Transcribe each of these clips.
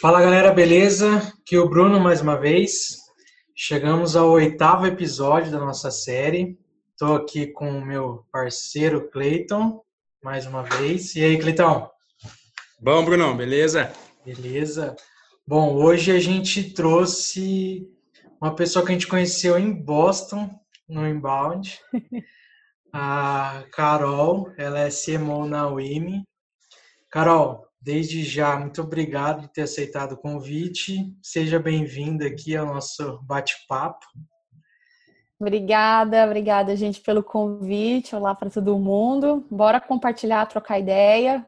Fala galera, beleza? Aqui é o Bruno mais uma vez. Chegamos ao oitavo episódio da nossa série. Estou aqui com o meu parceiro Cleiton, mais uma vez. E aí, Cleiton? Bom, Bruno, beleza? Beleza. Bom, hoje a gente trouxe uma pessoa que a gente conheceu em Boston, no Inbound, a Carol, ela é CMO na WIMI. Carol, desde já, muito obrigado por ter aceitado o convite. Seja bem-vinda aqui ao nosso bate-papo. Obrigada, obrigada, gente, pelo convite. Olá para todo mundo. Bora compartilhar, trocar ideia,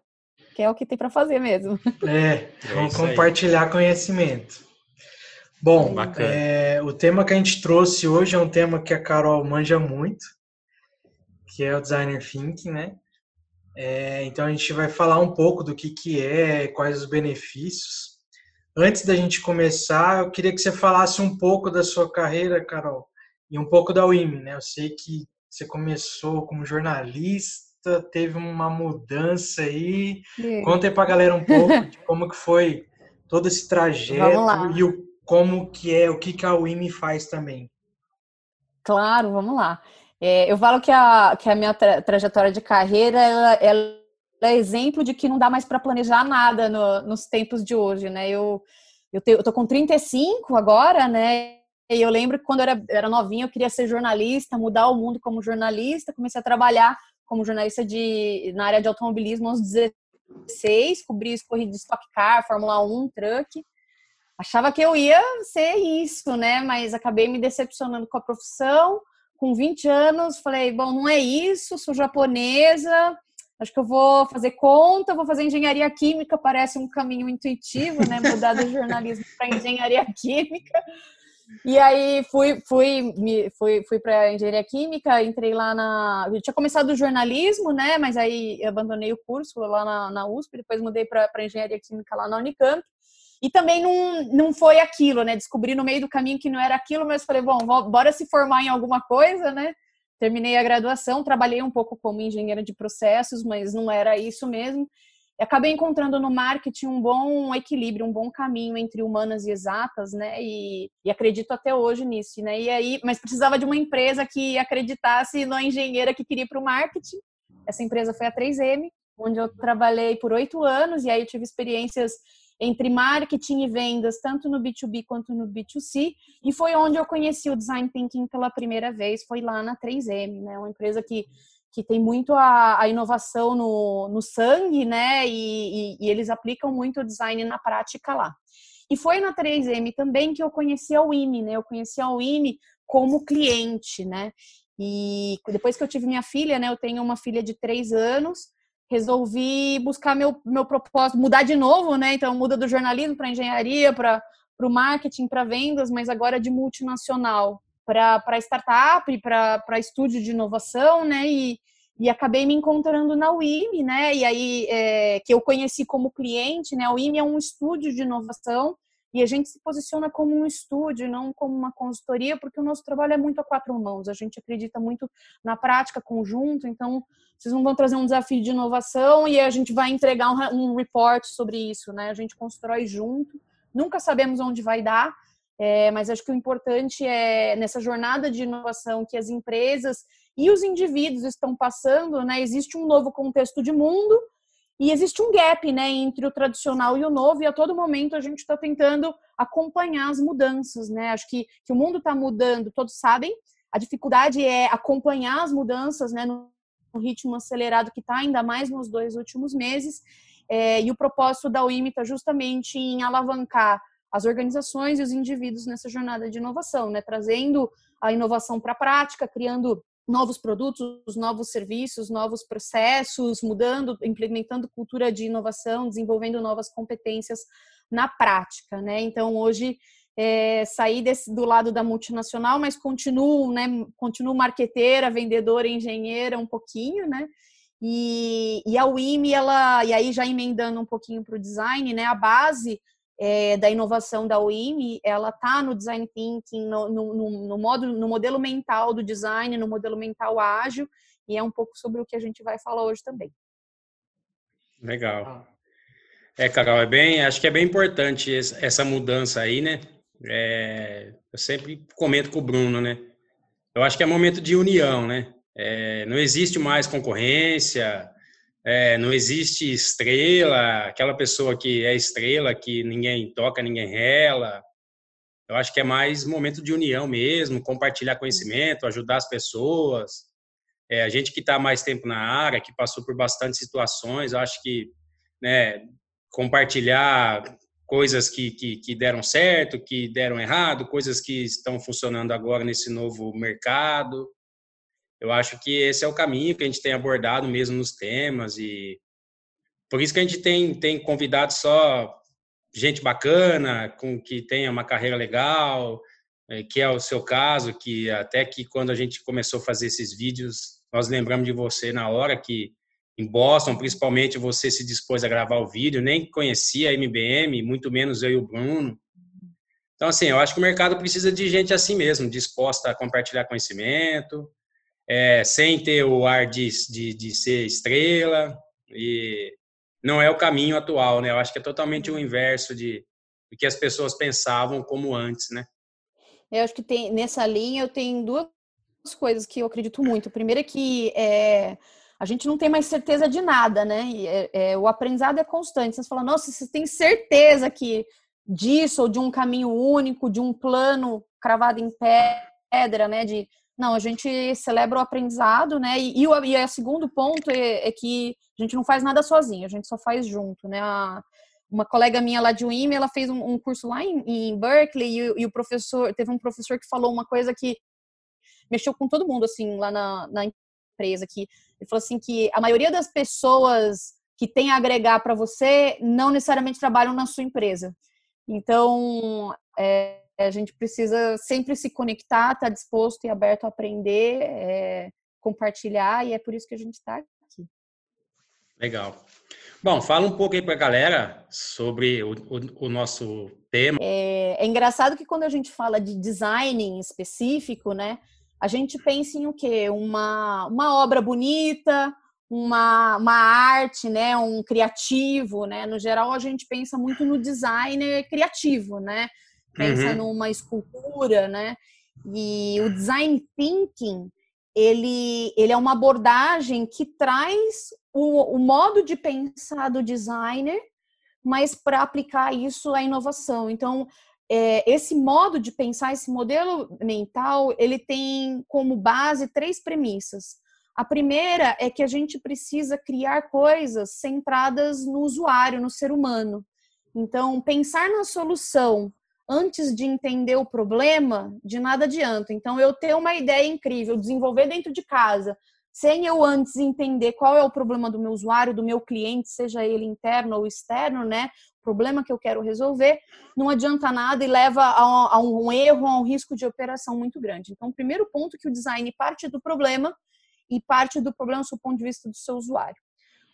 que é o que tem para fazer mesmo. É, vamos é compartilhar conhecimento. Bom, é, o tema que a gente trouxe hoje é um tema que a Carol manja muito, que é o Designer Thinking, né? É, então a gente vai falar um pouco do que, que é, quais os benefícios. Antes da gente começar, eu queria que você falasse um pouco da sua carreira, Carol, e um pouco da UIM, né? Eu sei que você começou como jornalista, teve uma mudança aí. É. Conta aí pra galera um pouco de como que foi todo esse trajeto e o como que é, o que, que a UIMI faz também. Claro, vamos lá. É, eu falo que a, que a minha tra trajetória de carreira ela, ela, é exemplo de que não dá mais para planejar nada no, nos tempos de hoje, né? Eu, eu, te, eu tô com 35 agora, né? E eu lembro que quando eu era, era novinha eu queria ser jornalista, mudar o mundo como jornalista. Comecei a trabalhar como jornalista de, na área de automobilismo aos 16, cobri corrida de Stock Car, Fórmula 1, truck achava que eu ia ser isso, né? Mas acabei me decepcionando com a profissão. Com 20 anos, falei, bom, não é isso, sou japonesa, acho que eu vou fazer conta, vou fazer engenharia química, parece um caminho intuitivo, né? Mudar do jornalismo para engenharia química. E aí fui fui fui, fui para engenharia química, entrei lá na, eu tinha começado o jornalismo, né? Mas aí abandonei o curso lá na, na USP, depois mudei para engenharia química lá na Unicamp. E também não, não foi aquilo, né? Descobri no meio do caminho que não era aquilo, mas falei, bom, bora se formar em alguma coisa, né? Terminei a graduação, trabalhei um pouco como engenheira de processos, mas não era isso mesmo. E acabei encontrando no marketing um bom equilíbrio, um bom caminho entre humanas e exatas, né? E, e, acredito até hoje nisso, né? E aí, mas precisava de uma empresa que acreditasse na engenheira que queria para o marketing. Essa empresa foi a 3M, onde eu trabalhei por oito anos e aí eu tive experiências entre marketing e vendas, tanto no B2B quanto no B2C, e foi onde eu conheci o Design Thinking pela primeira vez, foi lá na 3M, né? Uma empresa que, que tem muito a, a inovação no, no sangue, né? E, e, e eles aplicam muito o design na prática lá. E foi na 3M também que eu conheci a WIMI, né? Eu conheci a WIMI como cliente, né? E depois que eu tive minha filha, né? Eu tenho uma filha de três anos resolvi buscar meu, meu propósito, mudar de novo, né? Então, muda do jornalismo para engenharia, para o marketing, para vendas, mas agora de multinacional, para startup, para estúdio de inovação, né? E, e acabei me encontrando na UIM, né? E aí, é, que eu conheci como cliente, né? A UIM é um estúdio de inovação e a gente se posiciona como um estúdio, não como uma consultoria, porque o nosso trabalho é muito a quatro mãos. A gente acredita muito na prática conjunto, então vocês não vão trazer um desafio de inovação e a gente vai entregar um, um report sobre isso, né? A gente constrói junto. Nunca sabemos onde vai dar, é, mas acho que o importante é nessa jornada de inovação que as empresas e os indivíduos estão passando, né? Existe um novo contexto de mundo e existe um gap né, entre o tradicional e o novo, e a todo momento a gente está tentando acompanhar as mudanças. Né? Acho que, que o mundo está mudando, todos sabem. A dificuldade é acompanhar as mudanças né, no ritmo acelerado que está, ainda mais nos dois últimos meses. É, e o propósito da UIM está justamente em alavancar as organizações e os indivíduos nessa jornada de inovação, né? trazendo a inovação para a prática, criando novos produtos, novos serviços, novos processos, mudando, implementando cultura de inovação, desenvolvendo novas competências na prática, né? Então hoje é, saí desse, do lado da multinacional, mas continuo, né? Continuo marqueteira, vendedora, engenheira um pouquinho, né? E, e a WIMI, ela, e aí já emendando um pouquinho para o design, né? A base é, da inovação da UIM, ela está no design thinking, no, no, no, no, modo, no modelo mental do design, no modelo mental ágil, e é um pouco sobre o que a gente vai falar hoje também. Legal. É, Carol, é bem, acho que é bem importante essa mudança aí, né? É, eu sempre comento com o Bruno, né? Eu acho que é momento de união, né? É, não existe mais concorrência, é, não existe estrela, aquela pessoa que é estrela, que ninguém toca, ninguém rela. Eu acho que é mais momento de união mesmo, compartilhar conhecimento, ajudar as pessoas. É, a gente que está mais tempo na área, que passou por bastante situações, eu acho que né, compartilhar coisas que, que, que, deram certo, que deram errado, coisas que estão funcionando agora nesse novo mercado. Eu acho que esse é o caminho que a gente tem abordado mesmo nos temas e por isso que a gente tem, tem convidado só gente bacana, com que tenha uma carreira legal, eh, que é o seu caso, que até que quando a gente começou a fazer esses vídeos, nós lembramos de você na hora que em Boston, principalmente, você se dispôs a gravar o vídeo, nem conhecia a MBM, muito menos eu e o Bruno. Então, assim, eu acho que o mercado precisa de gente assim mesmo, disposta a compartilhar conhecimento, é, sem ter o ar de, de, de, ser estrela, e não é o caminho atual, né? Eu acho que é totalmente o inverso de, do que as pessoas pensavam como antes, né? Eu acho que tem nessa linha eu tenho duas coisas que eu acredito muito. Primeiro é que é, a gente não tem mais certeza de nada, né? É, é, o aprendizado é constante. Você fala, nossa, você tem certeza que disso, ou de um caminho único, de um plano cravado em pedra, né? De não, a gente celebra o aprendizado, né? E, e, o, e o segundo ponto é, é, que a gente não faz nada sozinho, a gente só faz junto, né? A, uma colega minha lá de UIM, ela fez um, um curso lá em, em Berkeley e, e, o professor, teve um professor que falou uma coisa que mexeu com todo mundo, assim, lá na, na empresa, que ele falou assim que a maioria das pessoas que tem a agregar para você não necessariamente trabalham na sua empresa. Então, é, a gente precisa sempre se conectar, estar tá disposto e aberto a aprender, é, compartilhar, e é por isso que a gente está aqui. Legal. Bom, fala um pouco aí para a galera sobre o, o, o nosso tema. É, é, engraçado que quando a gente fala de design em específico, né, a gente pensa em o quê? Uma, uma obra bonita, uma, uma arte, né, um criativo, né? No geral, a gente pensa muito no designer criativo, né? Pensa uhum. numa escultura, né? E o design thinking, ele, ele é uma abordagem que traz o, o modo de pensar do designer, mas para aplicar isso à inovação. Então, é, esse modo de pensar, esse modelo mental, ele tem como base três premissas. A primeira é que a gente precisa criar coisas centradas no usuário, no ser humano. Então, pensar na solução antes de entender o problema, de nada adianta. Então, eu ter uma ideia incrível, desenvolver dentro de casa, sem eu antes entender qual é o problema do meu usuário, do meu cliente, seja ele interno ou externo, né? Problema que eu quero resolver, não adianta nada e leva a, um erro, a um risco de operação muito grande. Então, o primeiro ponto é que o design parte do problema e parte do problema do ponto de vista do seu usuário.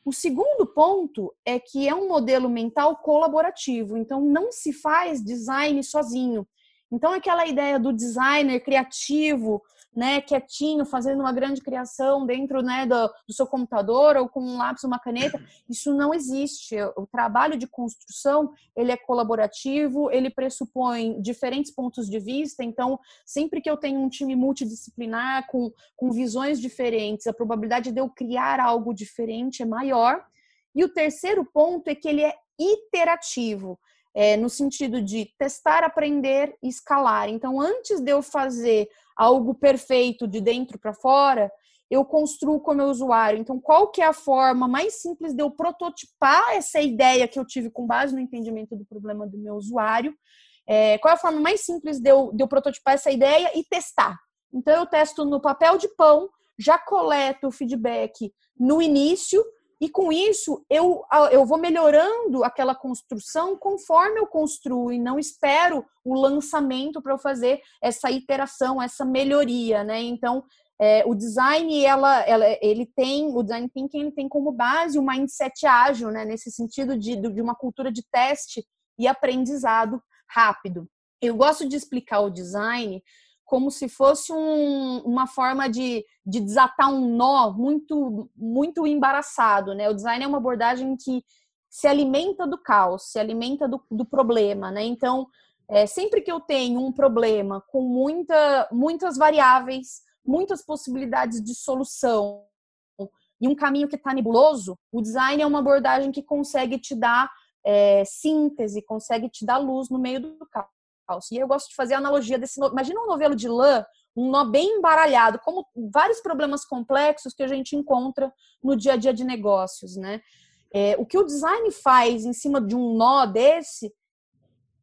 O segundo ponto é que é um modelo mental colaborativo, então não se faz design sozinho. Então, aquela ideia do designer criativo, né, quietinho, fazendo uma grande criação dentro né, do, do, seu computador ou com um lápis, uma caneta, isso não existe. O trabalho de construção ele é colaborativo, ele pressupõe diferentes pontos de vista. Então, sempre que eu tenho um time multidisciplinar com, com visões diferentes, a probabilidade de eu criar algo diferente é maior. E o terceiro ponto é que ele é iterativo é, no sentido de testar, aprender e escalar. Então, antes de eu fazer algo perfeito de dentro para fora, eu construo com o meu usuário. Então, qual que é a forma mais simples de eu prototipar essa ideia que eu tive com base no entendimento do problema do meu usuário? É, qual é a forma mais simples de eu, de eu prototipar essa ideia e testar? Então, eu testo no papel de pão, já coleto o feedback no início, e com isso, eu, eu vou melhorando aquela construção conforme eu construo e não espero o lançamento para eu fazer essa iteração, essa melhoria, né? Então, é, o design, ela, ela, ele tem, o design thinking ele tem como base o mindset ágil, né? Nesse sentido de, de uma cultura de teste e aprendizado rápido. Eu gosto de explicar o design como se fosse um, uma forma de, de desatar um nó muito muito embaraçado, né? O design é uma abordagem que se alimenta do caos, se alimenta do, do problema, né? Então, é, sempre que eu tenho um problema com muita, muitas variáveis, muitas possibilidades de solução e um caminho que está nebuloso, o design é uma abordagem que consegue te dar é, síntese, consegue te dar luz no meio do caos. E eu gosto de fazer a analogia desse. Imagina um novelo de lã, um nó bem embaralhado, como vários problemas complexos que a gente encontra no dia a dia de negócios, né? É, o que o design faz em cima de um nó desse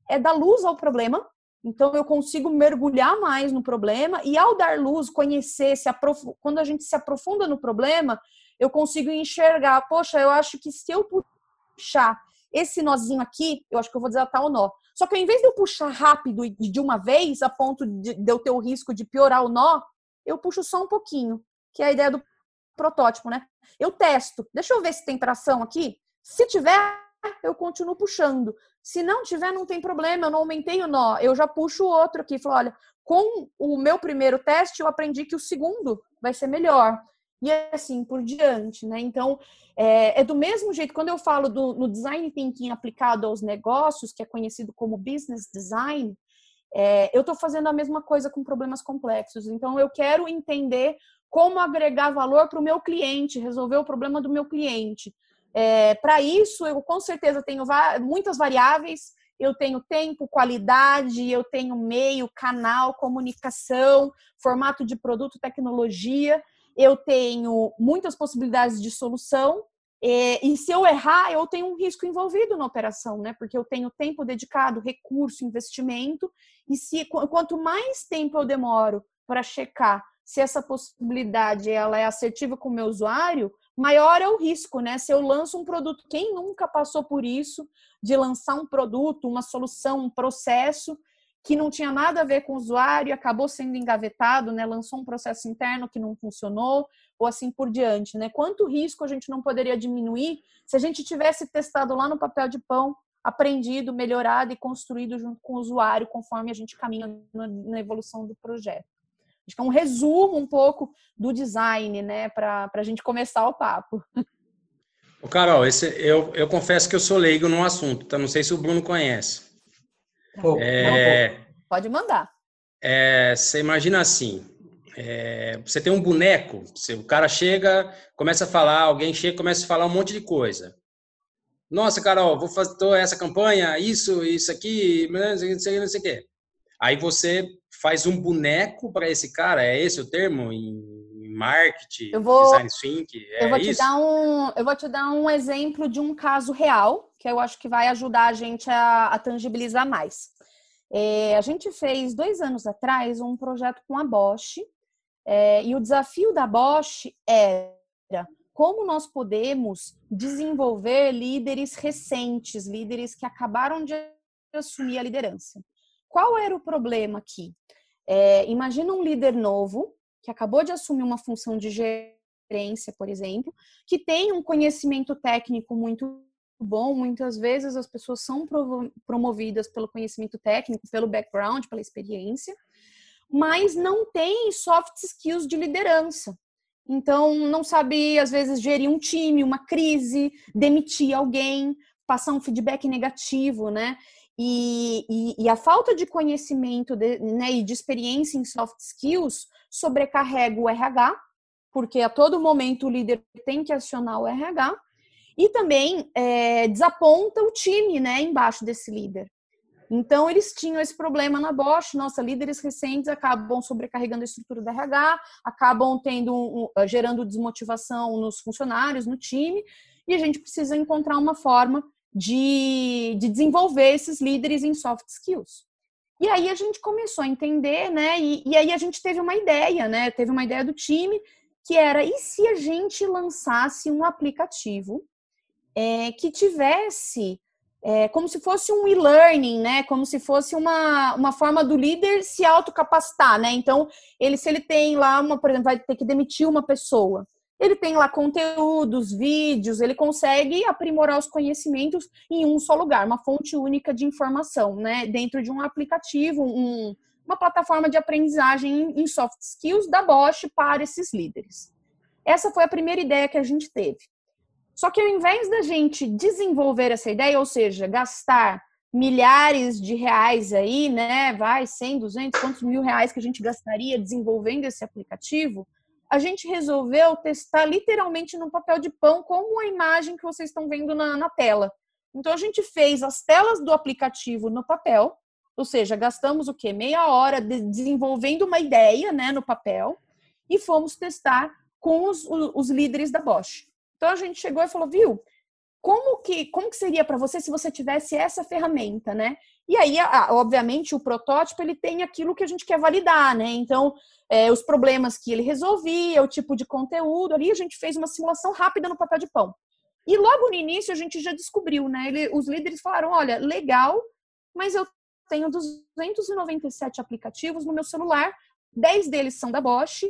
é dar luz ao problema. Então eu consigo mergulhar mais no problema e ao dar luz, conhecer, se aprof... quando a gente se aprofunda no problema, eu consigo enxergar, poxa, eu acho que se eu puxar esse nozinho aqui, eu acho que eu vou desatar o nó. Só que ao invés de eu puxar rápido e de uma vez, a ponto de, de eu ter o risco de piorar o nó, eu puxo só um pouquinho, que é a ideia do protótipo, né? Eu testo, deixa eu ver se tem tração aqui. Se tiver, eu continuo puxando. Se não tiver, não tem problema, eu não aumentei o nó. Eu já puxo o outro aqui. Falo, olha, com o meu primeiro teste, eu aprendi que o segundo vai ser melhor. E assim por diante, né? Então, é, é do mesmo jeito, quando eu falo do, no design thinking aplicado aos negócios, que é conhecido como business design, é, eu estou fazendo a mesma coisa com problemas complexos. Então, eu quero entender como agregar valor para o meu cliente, resolver o problema do meu cliente. É, Para isso, eu com certeza tenho muitas variáveis. Eu tenho tempo, qualidade, eu tenho meio, canal, comunicação, formato de produto, tecnologia. Eu tenho muitas possibilidades de solução. É, e se eu errar, eu tenho um risco envolvido na operação, né? Porque eu tenho tempo dedicado, recurso, investimento. E se quanto mais tempo eu demoro para checar se essa possibilidade ela é assertiva com o meu usuário, maior é o risco, né? Se eu lanço um produto, quem nunca passou por isso, de lançar um produto, uma solução, um processo que não tinha nada a ver com o usuário acabou sendo engavetado, né? Lançou um processo interno que não funcionou, ou assim por diante, né? Quanto risco a gente não poderia diminuir se a gente tivesse testado lá no papel de pão, aprendido, melhorado e construído junto com o usuário conforme a gente caminha na evolução do projeto. Acho que é um resumo um pouco do design, né, para a gente começar o papo. Ô, Carol, esse, eu, eu confesso que eu sou leigo no assunto, tá? Não sei se o Bruno conhece. Pô, é, pode mandar. É, você imagina assim, é, você tem um boneco, você, o cara chega, começa a falar, alguém chega, começa a falar um monte de coisa. Nossa, Carol, vou fazer essa campanha, isso, isso aqui, não sei, não sei, não sei o quê. Aí você faz um boneco para esse cara, é esse o termo em marketing, eu vou, design think, é eu vou te dar um, eu vou te dar um exemplo de um caso real que eu acho que vai ajudar a gente a, a tangibilizar mais. É, a gente fez dois anos atrás um projeto com a Bosch é, e o desafio da Bosch era como nós podemos desenvolver líderes recentes, líderes que acabaram de assumir a liderança. Qual era o problema aqui? É, imagina um líder novo que acabou de assumir uma função de gerência, por exemplo, que tem um conhecimento técnico muito bom. Muitas vezes as pessoas são promovidas pelo conhecimento técnico, pelo background, pela experiência, mas não tem soft skills de liderança. Então, não sabe, às vezes, gerir um time, uma crise, demitir alguém, passar um feedback negativo, né? E, e, e, a falta de conhecimento de, né, e de experiência em soft skills sobrecarrega o RH, porque a todo momento o líder tem que acionar o RH, e também é, desaponta o time né, embaixo desse líder. Então, eles tinham esse problema na Bosch. Nossa, líderes recentes acabam sobrecarregando a estrutura do RH, acabam tendo um, gerando desmotivação nos funcionários, no time, e a gente precisa encontrar uma forma de, de desenvolver esses líderes em soft skills. E aí a gente começou a entender, né? E, e, aí a gente teve uma ideia, né? Teve uma ideia do time que era e se a gente lançasse um aplicativo é, que tivesse é, como se fosse um e-learning, né? Como se fosse uma, uma forma do líder se autocapacitar, né? Então, ele se ele tem lá uma, por exemplo, vai ter que demitir uma pessoa. ele tem lá conteúdos, vídeos, ele consegue aprimorar os conhecimentos em um só lugar, uma fonte única de informação, né? Dentro de um aplicativo, um, uma plataforma de aprendizagem em soft skills da Bosch para esses líderes. Essa foi a primeira ideia que a gente teve. Só que ao invés da gente desenvolver essa ideia, ou seja, gastar milhares de reais aí, né? Vai, 100, 200, quantos mil reais que a gente gastaria desenvolvendo esse aplicativo, a gente resolveu testar literalmente no papel de pão, como a imagem que vocês estão vendo na, na tela. Então a gente fez as telas do aplicativo no papel, ou seja, gastamos o quê? Meia hora de, desenvolvendo uma ideia, né, no papel, e fomos testar com os, os líderes da Bosch. Então a gente chegou e falou, viu? Como que, como que seria para você se você tivesse essa ferramenta, né? E aí, obviamente, o protótipo ele tem aquilo que a gente quer validar, né? Então, é, os problemas que ele resolvia, o tipo de conteúdo, ali a gente fez uma simulação rápida no papel de pão. E logo no início a gente já descobriu, né? Ele, os líderes falaram: olha, legal, mas eu tenho 297 aplicativos no meu celular, 10 deles são da Bosch,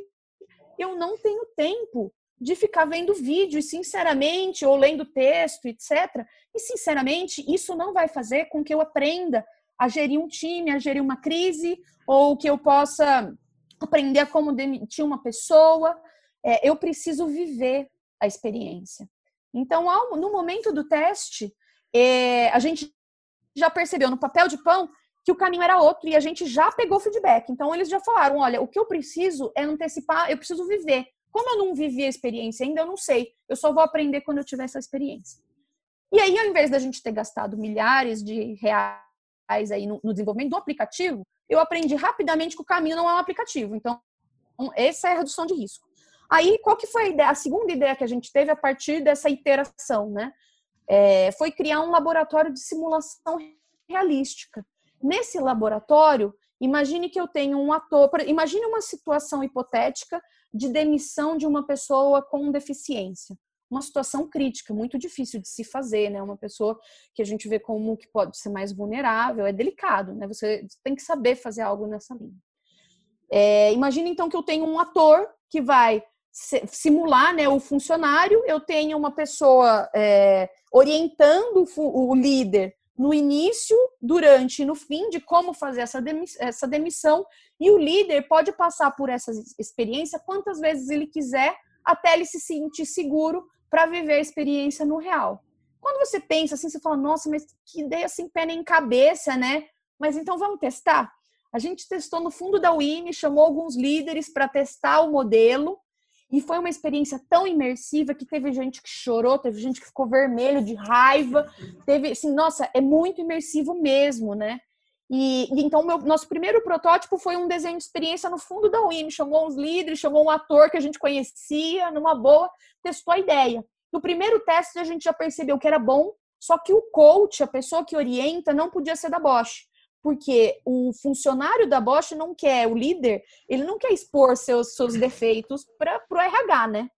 eu não tenho tempo de ficar vendo vídeo e sinceramente ou lendo texto, etc. E sinceramente, isso não vai fazer com que eu aprenda a gerir um time, a gerir uma crise ou que eu possa aprender a como demitir uma pessoa. É, eu preciso viver a experiência. Então, ao, no momento do teste, é, a gente já percebeu no papel de pão que o caminho era outro e a gente já pegou feedback. Então, eles já falaram: olha, o que eu preciso é antecipar, eu preciso viver. Como eu não vivi a experiência ainda, eu não sei. Eu só vou aprender quando eu tiver essa experiência. E aí, ao invés da gente ter gastado milhares de reais aí no, no desenvolvimento do aplicativo, eu aprendi rapidamente que o caminho não é um aplicativo. Então, essa é a redução de risco. Aí, qual que foi a ideia? A segunda ideia que a gente teve a partir dessa iteração, né? É, foi criar um laboratório de simulação realística. Nesse laboratório, imagine que eu tenho um ator, imagine uma situação hipotética de demissão de uma pessoa com deficiência. Uma situação crítica, muito difícil de se fazer, né? Uma pessoa que a gente vê como que pode ser mais vulnerável, é delicado, né? Você tem que saber fazer algo nessa linha. É, imagine então que eu tenho um ator que vai simular né, o funcionário, eu tenho uma pessoa é, orientando o, o líder no início, durante e no fim de como fazer essa demissão, e o líder pode passar por essa experiência quantas vezes ele quiser, até ele se sentir seguro para viver a experiência no real. Quando você pensa assim, você fala, nossa, mas que ideia sem pé nem cabeça, né? Mas então vamos testar? A gente testou no fundo da UIM, chamou alguns líderes para testar o modelo, e foi uma experiência tão imersiva que teve gente que chorou, teve gente que ficou vermelho de raiva, teve, assim, nossa, é muito imersivo mesmo, né? E, e então, meu, nosso primeiro protótipo foi um desenho de experiência no fundo da UIM, chamou uns líderes, chamou um ator que a gente conhecia, numa boa, testou a ideia. No primeiro teste, a gente já percebeu que era bom, só que o coach, a pessoa que orienta, não podia ser da Bosch porque o funcionário da Bosch não quer, o líder, ele não quer expor seus, seus defeitos para o RH, né?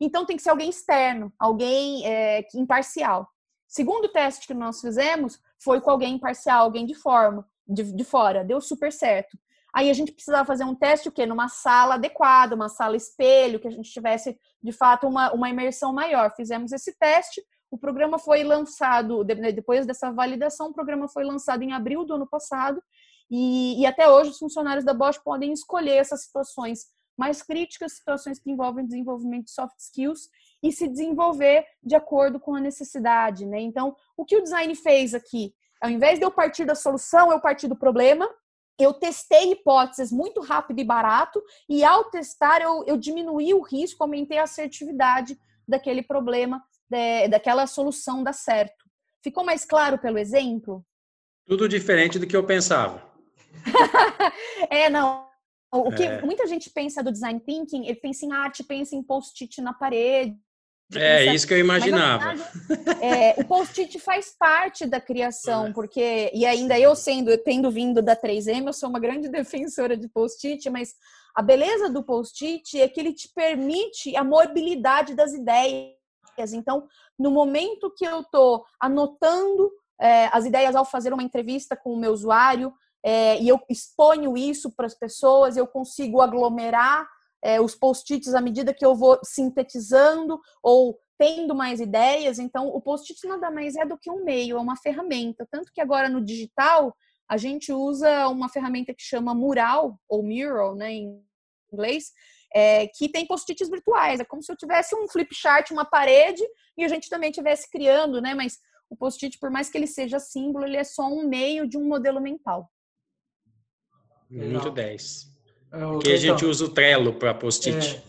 Então tem que ser alguém externo, alguém é, imparcial. Segundo teste que nós fizemos foi com alguém imparcial, alguém de forma, de, de fora, deu super certo. Aí a gente precisava fazer um teste o quê? Numa sala adequada, uma sala espelho, que a gente tivesse de fato uma, uma imersão maior. Fizemos esse teste, o programa foi lançado, né, depois dessa validação, o programa foi lançado em abril do ano passado e, e até hoje os funcionários da Bosch podem escolher essas situações mais críticas, situações que envolvem desenvolvimento de soft skills e se desenvolver de acordo com a necessidade, né? Então, o que o design fez aqui? Ao invés de eu partir da solução, eu parti do problema, eu testei hipóteses muito rápido e barato, e ao testar eu, eu diminuí o risco, aumentei a assertividade daquele problema de, daquela solução dar certo. Ficou mais claro pelo exemplo? Tudo diferente do que eu pensava. é, não. O que é. muita gente pensa do design thinking, ele pensa em arte, pensa em post-it na parede. É isso que eu imaginava. Verdade, é, o post-it faz parte da criação, é. porque e ainda eu sendo, tendo vindo da 3M, eu sou uma grande defensora de post-it, mas a beleza do post-it é que ele te permite a mobilidade das ideias então, no momento que eu estou anotando é, as ideias ao fazer uma entrevista com o meu usuário, é, e eu exponho isso para as pessoas, eu consigo aglomerar é, os post-its à medida que eu vou sintetizando ou tendo mais ideias. Então, o post-it nada mais é do que um meio, é uma ferramenta. Tanto que agora no digital a gente usa uma ferramenta que chama Mural ou Mural, né, em inglês, é, que tem post-its virtuais. É como se eu tivesse um flip chart, uma parede, e a gente também estivesse criando, né? Mas o post-it, por mais que ele seja símbolo, ele é só um meio de um modelo mental. Muito 10. É, Porque a gente usa o Trello para post-it. É.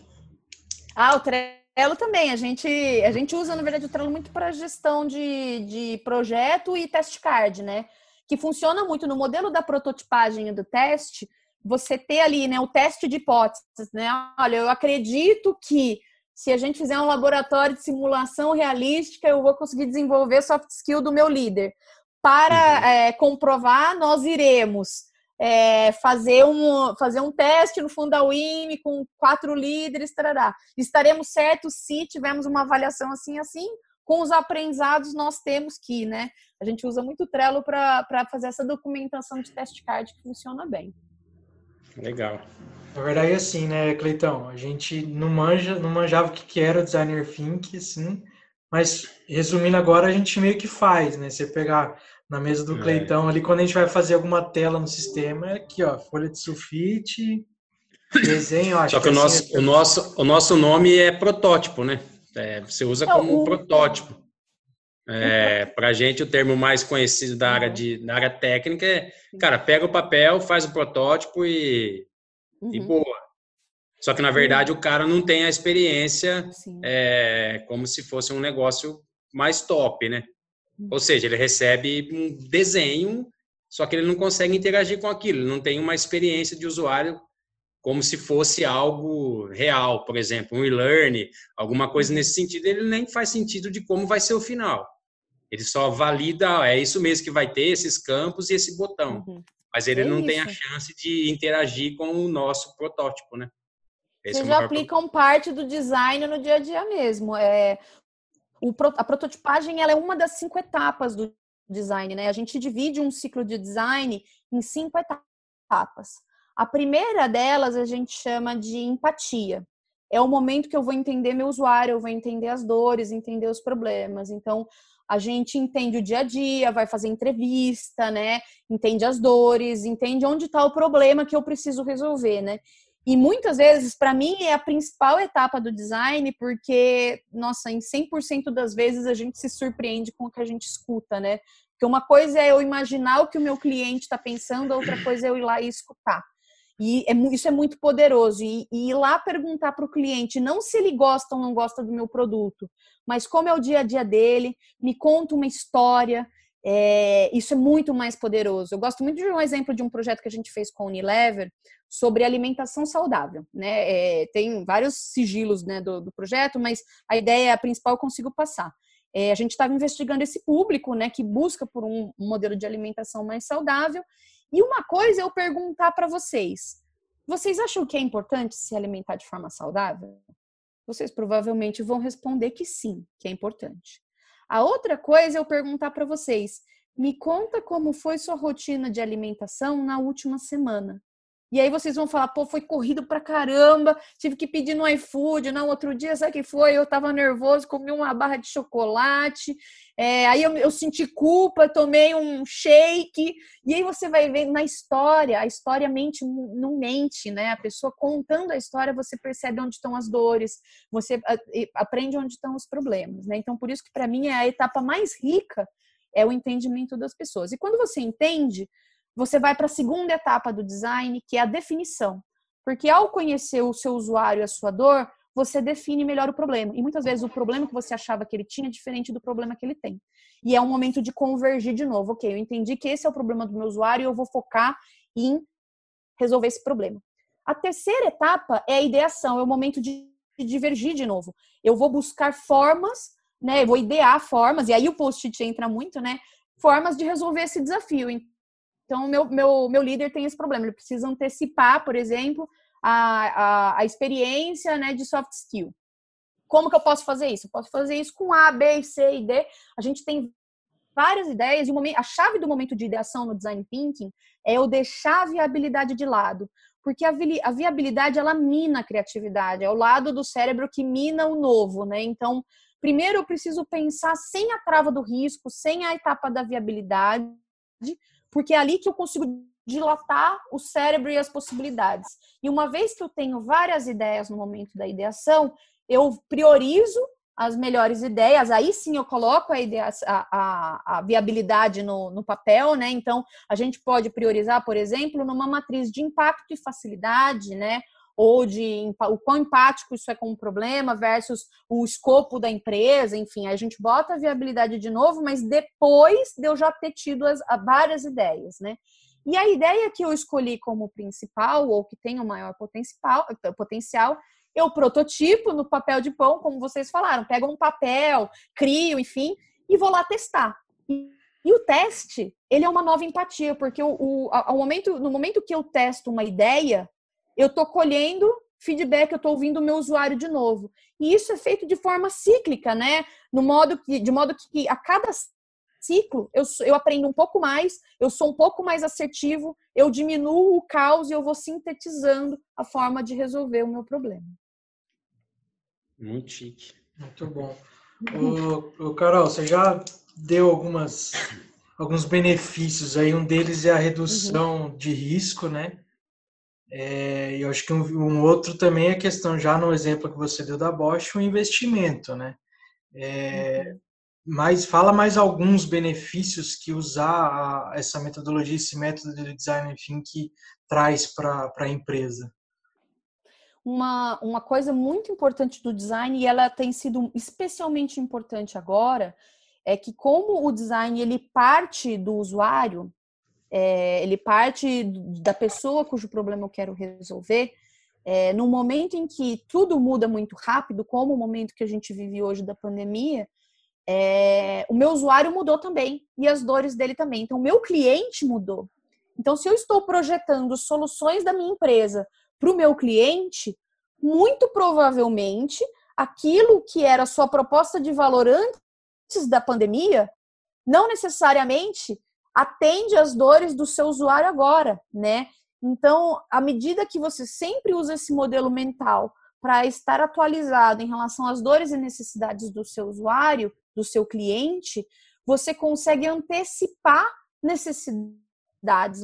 Ah, o Trello também. A gente, a gente usa, na verdade, o Trello muito para gestão de, de projeto e test card, né? Que funciona muito no modelo da prototipagem e do teste. Você ter ali né, o teste de hipóteses, né? Olha, eu acredito que se a gente fizer um laboratório de simulação realística, eu vou conseguir desenvolver soft skill do meu líder. Para uhum. é, comprovar, nós iremos é, fazer, um, fazer um teste no fundo da WIM com quatro líderes, tarará. estaremos certos se tivermos uma avaliação assim assim. Com os aprendizados, nós temos que, né? A gente usa muito o Trello para fazer essa documentação de teste card que funciona bem. Legal. Na verdade é assim, né, Cleitão? A gente não manja, não manjava o que era o designer think, assim, mas resumindo agora, a gente meio que faz, né? Você pegar na mesa do é. Cleitão ali, quando a gente vai fazer alguma tela no sistema, é aqui, ó, folha de sulfite, desenho, acho Só que, que o, nosso, assim, é... o, nosso, o nosso nome é protótipo, né? É, você usa como um protótipo. É, para a gente, o termo mais conhecido da área, de, da área técnica é, cara, pega o papel, faz o protótipo e, uhum. e boa. Só que, na verdade, o cara não tem a experiência é, como se fosse um negócio mais top, né? Ou seja, ele recebe um desenho, só que ele não consegue interagir com aquilo, ele não tem uma experiência de usuário como se fosse algo real, por exemplo, um e-learn, alguma coisa uhum. nesse sentido, ele nem faz sentido de como vai ser o final. Ele só valida, é isso mesmo que vai ter, esses campos e esse botão. Uhum. Mas ele é não isso. tem a chance de interagir com o nosso protótipo, né? Esse Vocês é já aplicam parte do design no dia a dia mesmo. É, o, a prototipagem ela é uma das cinco etapas do design, né? A gente divide um ciclo de design em cinco etapas. A primeira delas a gente chama de empatia. É o momento que eu vou entender meu usuário, eu vou entender as dores, entender os problemas. Então, a gente entende o dia a dia, vai fazer entrevista, né? Entende as dores, entende onde está o problema que eu preciso resolver, né? E muitas vezes, para mim, é a principal etapa do design, porque, nossa, em 100% das vezes a gente se surpreende com o que a gente escuta, né? Porque uma coisa é eu imaginar o que o meu cliente está pensando, a outra coisa é eu ir lá e escutar. E é, isso é muito poderoso. E, e ir lá perguntar para o cliente, não se ele gosta ou não gosta do meu produto, mas como é o dia a dia dele, me conta uma história. É, isso é muito mais poderoso. Eu gosto muito de um exemplo de um projeto que a gente fez com a Unilever sobre alimentação saudável. Né? É, tem vários sigilos né, do, do, projeto, mas a ideia principal eu consigo passar. É, a gente estava investigando esse público né, que busca por um modelo de alimentação mais saudável. E uma coisa é eu perguntar para vocês: vocês acham que é importante se alimentar de forma saudável? Vocês provavelmente vão responder que sim, que é importante. A outra coisa é eu perguntar para vocês: me conta como foi sua rotina de alimentação na última semana. E aí vocês vão falar, pô, foi corrido pra caramba, tive que pedir no iFood, não, outro dia, sabe o que foi? Eu tava nervoso, comi uma barra de chocolate, é, aí eu, eu, senti culpa, tomei um shake, e aí você vai ver na história, a história mente, não mente, né? A pessoa contando a história, você percebe onde estão as dores, você aprende onde estão os problemas, né? Então, por isso que para mim é a etapa mais rica é o entendimento das pessoas. E quando você entende, você vai para a segunda etapa do design, que é a definição. Porque ao conhecer o seu usuário e a sua dor, você define melhor o problema. E muitas vezes o problema que você achava que ele tinha é diferente do problema que ele tem. E é um momento de convergir de novo. Ok, eu entendi que esse é o problema do meu usuário e eu vou focar em resolver esse problema. A terceira etapa é a ideação, é o momento de divergir de novo. Eu vou buscar formas, né? Eu vou idear formas, e aí o post-it entra muito, né? Formas de resolver esse desafio. Então, meu, meu, meu líder tem esse problema, ele precisa antecipar, por exemplo, a, a, a experiência né, de soft skill. Como que eu posso fazer isso? Eu posso fazer isso com A, B, C e D. A gente tem várias ideias e a chave do momento de ideação no design thinking é eu deixar a viabilidade de lado. Porque a viabilidade, ela mina a criatividade, é o lado do cérebro que mina o novo, né? Então, primeiro eu preciso pensar sem a trava do risco, sem a etapa da viabilidade, porque é ali que eu consigo dilatar o cérebro e as possibilidades. E uma vez que eu tenho várias ideias no momento da ideação, eu priorizo as melhores ideias, aí sim eu coloco a, ideia, a, a, a, viabilidade no, no papel, né? Então, a gente pode priorizar, por exemplo, numa matriz de impacto e facilidade, né? Ou de o quão empático isso é com o problema versus o escopo da empresa, enfim, a gente bota a viabilidade de novo, mas depois de eu já ter tido as, várias ideias, né? E a ideia que eu escolhi como principal, ou que tem o maior potencial, potencial eu prototipo no papel de pão, como vocês falaram, pego um papel, crio, enfim, e vou lá testar. E, o teste, ele é uma nova empatia, porque o, o, ao momento, no momento que eu testo uma ideia, eu estou colhendo feedback, eu estou ouvindo o meu usuário de novo. E isso é feito de forma cíclica, né? No modo que, de modo que a cada ciclo eu, eu aprendo um pouco mais, eu sou um pouco mais assertivo, eu diminuo o caos e eu vou sintetizando a forma de resolver o meu problema. Muito chique. Muito bom. O, o Carol, você já deu algumas alguns benefícios aí. Um deles é a redução uhum. de risco, né? É, eu acho que um, um, outro também é a questão, já no exemplo que você deu da Bosch, o investimento, né? É, uhum. Mas fala mais alguns benefícios que usar a, essa metodologia, esse método de design thinking traz para a empresa uma, uma coisa muito importante do design, e ela tem sido especialmente importante agora, é que como o design ele parte do usuário, é, ele parte da pessoa cujo problema eu quero resolver, é, no momento em que tudo muda muito rápido, como o momento que a gente vive hoje da pandemia, é, o meu usuário mudou também e as dores dele também. Então, o meu cliente mudou. Então, se eu estou projetando soluções da minha empresa para o meu cliente, muito provavelmente aquilo que era sua proposta de valor antes da pandemia não necessariamente atende às dores do seu usuário agora, né? Então, à medida que você sempre usa esse modelo mental para estar atualizado em relação às dores e necessidades do seu usuário, do seu cliente, você consegue antecipar necessidades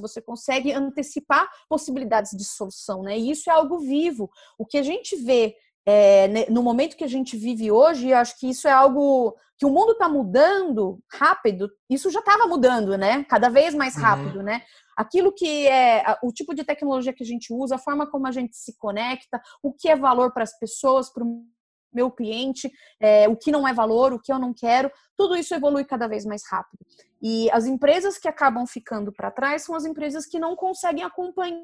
você consegue antecipar possibilidades de solução, né? E isso é algo vivo. O que a gente vê é, no momento que a gente vive hoje, acho que isso é algo que o mundo está mudando rápido. Isso já estava mudando, né? Cada vez mais uhum. rápido, uhum. né? Aquilo que é o tipo de tecnologia que a gente usa, a forma como a gente se conecta, o que é valor para as pessoas, para o meu cliente, é, o que não é valor, o que eu não quero, tudo isso evolui cada vez mais rápido. E as empresas que acabam ficando para trás são as empresas que não conseguem acompanhar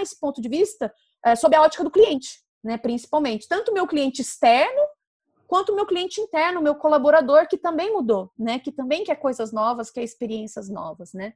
esse ponto de vista é, sob a ótica do cliente, né? Principalmente. Tanto meu cliente externo quanto meu cliente interno, meu colaborador, que também mudou, né? Que também quer coisas novas, quer experiências novas, né?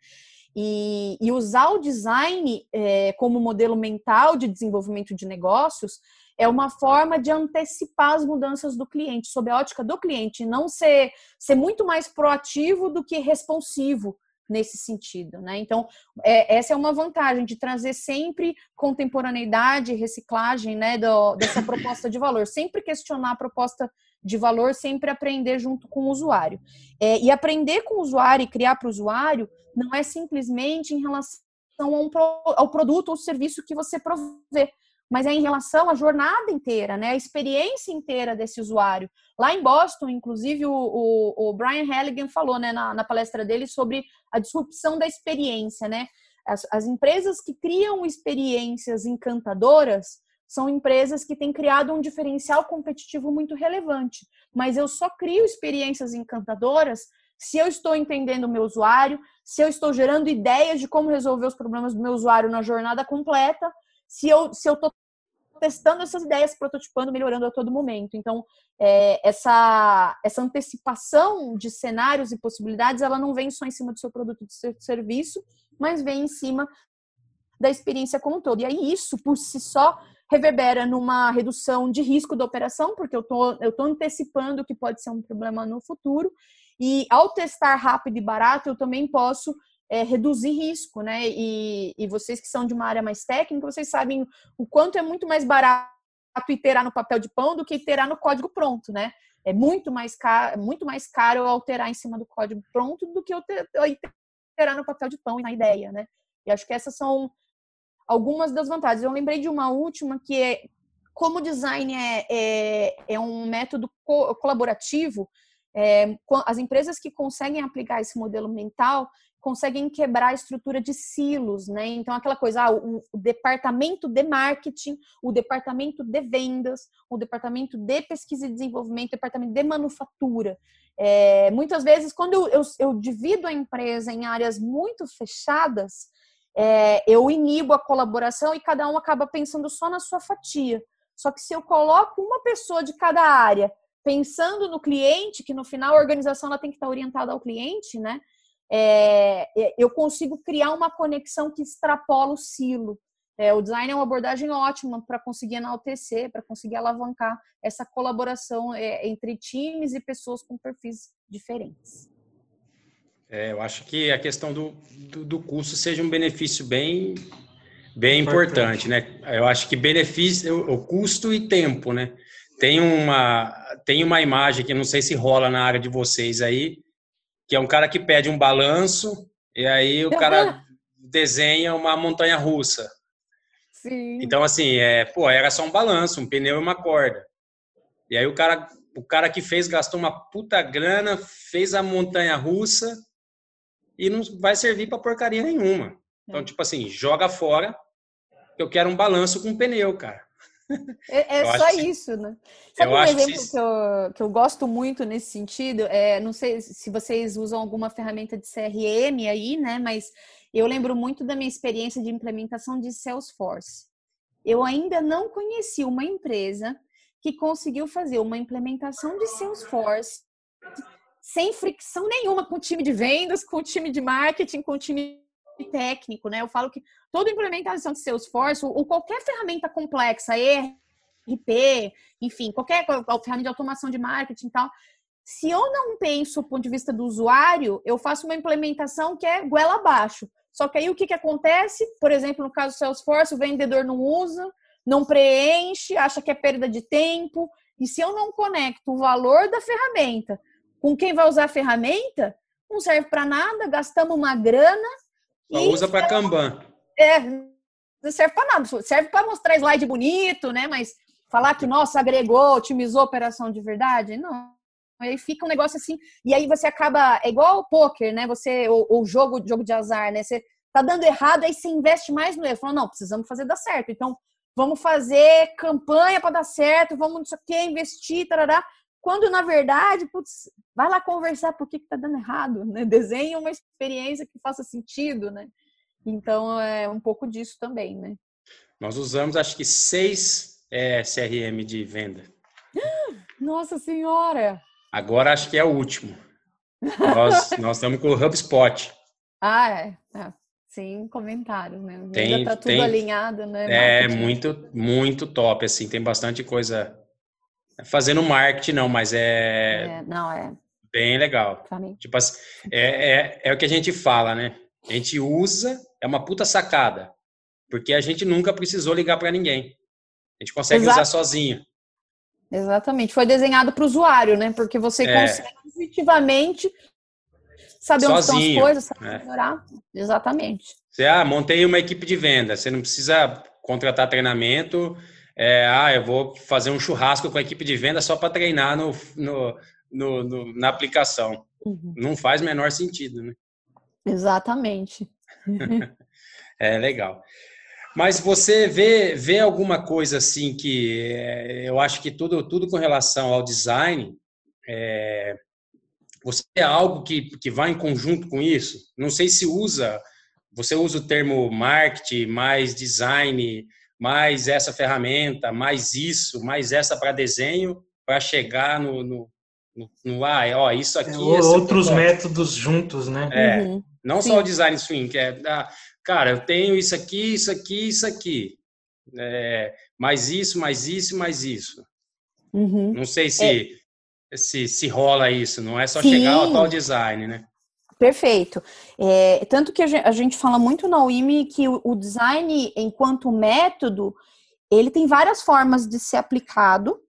E, e usar o design é, como modelo mental de desenvolvimento de negócios é uma forma de antecipar as mudanças do cliente, sob a ótica do cliente, não ser, ser muito mais proativo do que responsivo nesse sentido, né? Então, é, essa é uma vantagem de trazer sempre contemporaneidade, reciclagem, né, do, dessa proposta de valor, sempre questionar a proposta de valor, sempre aprender junto com o usuário. É, e aprender com o usuário e criar para o usuário não é simplesmente em relação ao, ao produto ou serviço que você provê, mas é em relação à jornada inteira, né? A experiência inteira desse usuário. Lá em Boston, inclusive, o, o, o Brian Halligan falou né, na, na, palestra dele sobre a disrupção da experiência, né? As, as empresas que criam experiências encantadoras são empresas que têm criado um diferencial competitivo muito relevante. Mas eu só crio experiências encantadoras se eu estou entendendo o meu usuário, se eu estou gerando ideias de como resolver os problemas do meu usuário na jornada completa se eu se eu estou testando essas ideias, prototipando, melhorando a todo momento. Então, é, essa, essa antecipação de cenários e possibilidades, ela não vem só em cima do seu produto, do seu serviço, mas vem em cima da experiência como um todo. E aí, isso, por si só, reverbera numa redução de risco da operação, porque eu tô, eu tô antecipando que pode ser um problema no futuro. E ao testar rápido e barato, eu também posso é, reduzir risco, né? E, e vocês que são de uma área mais técnica, vocês sabem o quanto é muito mais barato iterar no papel de pão do que iterar no código pronto, né? É muito mais caro, muito mais caro alterar em cima do código pronto do que eu iterar no papel de pão e na ideia, né? E acho que essas são algumas das vantagens. Eu lembrei de uma última que é como o design é, é, é um método co colaborativo, é, as empresas que conseguem aplicar esse modelo mental conseguem quebrar a estrutura de silos, né? Então, aquela coisa, ah, o, o, departamento de marketing, o departamento de vendas, o departamento de pesquisa e desenvolvimento, o departamento de manufatura. É, muitas vezes, quando eu, eu, eu, divido a empresa em áreas muito fechadas, é, eu inibo a colaboração e cada um acaba pensando só na sua fatia. Só que se eu coloco uma pessoa de cada área pensando no cliente, que no final a organização ela tem que estar orientada ao cliente, né? É, é, eu consigo criar uma conexão que extrapola o silo. É, o design é uma abordagem ótima para conseguir enaltecer, para conseguir alavancar essa colaboração é, entre times e pessoas com perfis diferentes. É, eu acho que a questão do, do, do, custo seja um benefício bem, bem importante, né? Eu acho que benefício, o custo e tempo, né? Tem uma, tem uma imagem que não sei se rola na área de vocês aí, que é um cara que pede um balanço e aí o cara desenha uma montanha russa. Sim. Então, assim, é, pô, era só um balanço, um pneu e uma corda. E aí o cara, o cara que fez gastou uma puta grana, fez a montanha russa e não vai servir para porcaria nenhuma. Então, é. tipo assim, joga fora. Eu quero um balanço com pneu, cara. É, é só isso, né? Sabe um exemplo que, que, eu, que eu gosto muito nesse sentido? É, não sei se vocês usam alguma ferramenta de CRM aí, né? Mas eu lembro muito da minha experiência de implementação de Salesforce. Eu ainda não conheci uma empresa que conseguiu fazer uma implementação de Salesforce sem fricção nenhuma com o time de vendas, com o time de marketing, com o time técnico, né? Eu falo que toda implementação de Salesforce ou qualquer ferramenta complexa, ERP, enfim, qualquer ferramenta de automação de marketing e tal, se eu não penso do ponto de vista do usuário, eu faço uma implementação que é goela abaixo. Só que aí o que, que acontece? Por exemplo, no caso do Salesforce, o vendedor não usa, não preenche, acha que é perda de tempo. E se eu não conecto o valor da ferramenta com quem vai usar a ferramenta, não serve para nada, gastamos uma grana só usa para Kanban. É, não serve para nada. Serve para mostrar slide bonito, né? Mas falar que, nossa, agregou, otimizou a operação de verdade, não. Aí fica um negócio assim, e aí você acaba, é igual o poker, né? Você, ou, ou jogo, jogo de azar, né? Você tá dando errado, aí você investe mais no erro. Falou, não, precisamos fazer dar certo. Então, vamos fazer campanha para dar certo, vamos não sei o que, investir, tarará. Quando, na verdade, putz, vai lá conversar por que, que tá dando errado, né? Desenha uma experiência que faça sentido, né? Então, é um pouco disso também, né? Nós usamos, acho que, seis é, CRM de venda. Nossa Senhora! Agora acho que é o último. Nós, nós estamos com o HubSpot. Ah, é. é. Sim, comentários, né? Tem, Ainda tá tudo tem, alinhado, né? É, Marketing. muito, muito top, assim. Tem bastante coisa fazendo marketing, não, mas é. é não, é. Bem legal. Tipo assim, é, é, é o que a gente fala, né? A gente usa, é uma puta sacada. Porque a gente nunca precisou ligar para ninguém. A gente consegue Exato. usar sozinho. Exatamente. Foi desenhado para o usuário, né? Porque você é. consegue intuitivamente saber Sozinho, onde estão as coisas, saber é. melhorar. Exatamente. Você, ah, montei uma equipe de venda. Você não precisa contratar treinamento é, ah, eu vou fazer um churrasco com a equipe de venda só para treinar no, no, no, no, na aplicação. Uhum. Não faz menor sentido, né? Exatamente. é legal. Mas você vê, vê alguma coisa assim que é, eu acho que tudo, tudo com relação ao design, é, você é algo que, que vai em conjunto com isso? Não sei se usa, você usa o termo marketing mais design mais essa ferramenta, mais isso, mais essa para desenho, para chegar no, no, no, no, ah, ó, isso aqui. É, outros métodos juntos, né? É, uhum. não Sim. só o design swing, que é, ah, cara, eu tenho isso aqui, isso aqui, isso aqui. É, mais isso, mais isso, mais isso. Uhum. Não sei se, é. se, se rola isso, não é só Sim. chegar ao tal design, né? Perfeito. É, tanto que a gente, fala muito na UIME que o, design, enquanto método, ele tem várias formas de ser aplicado.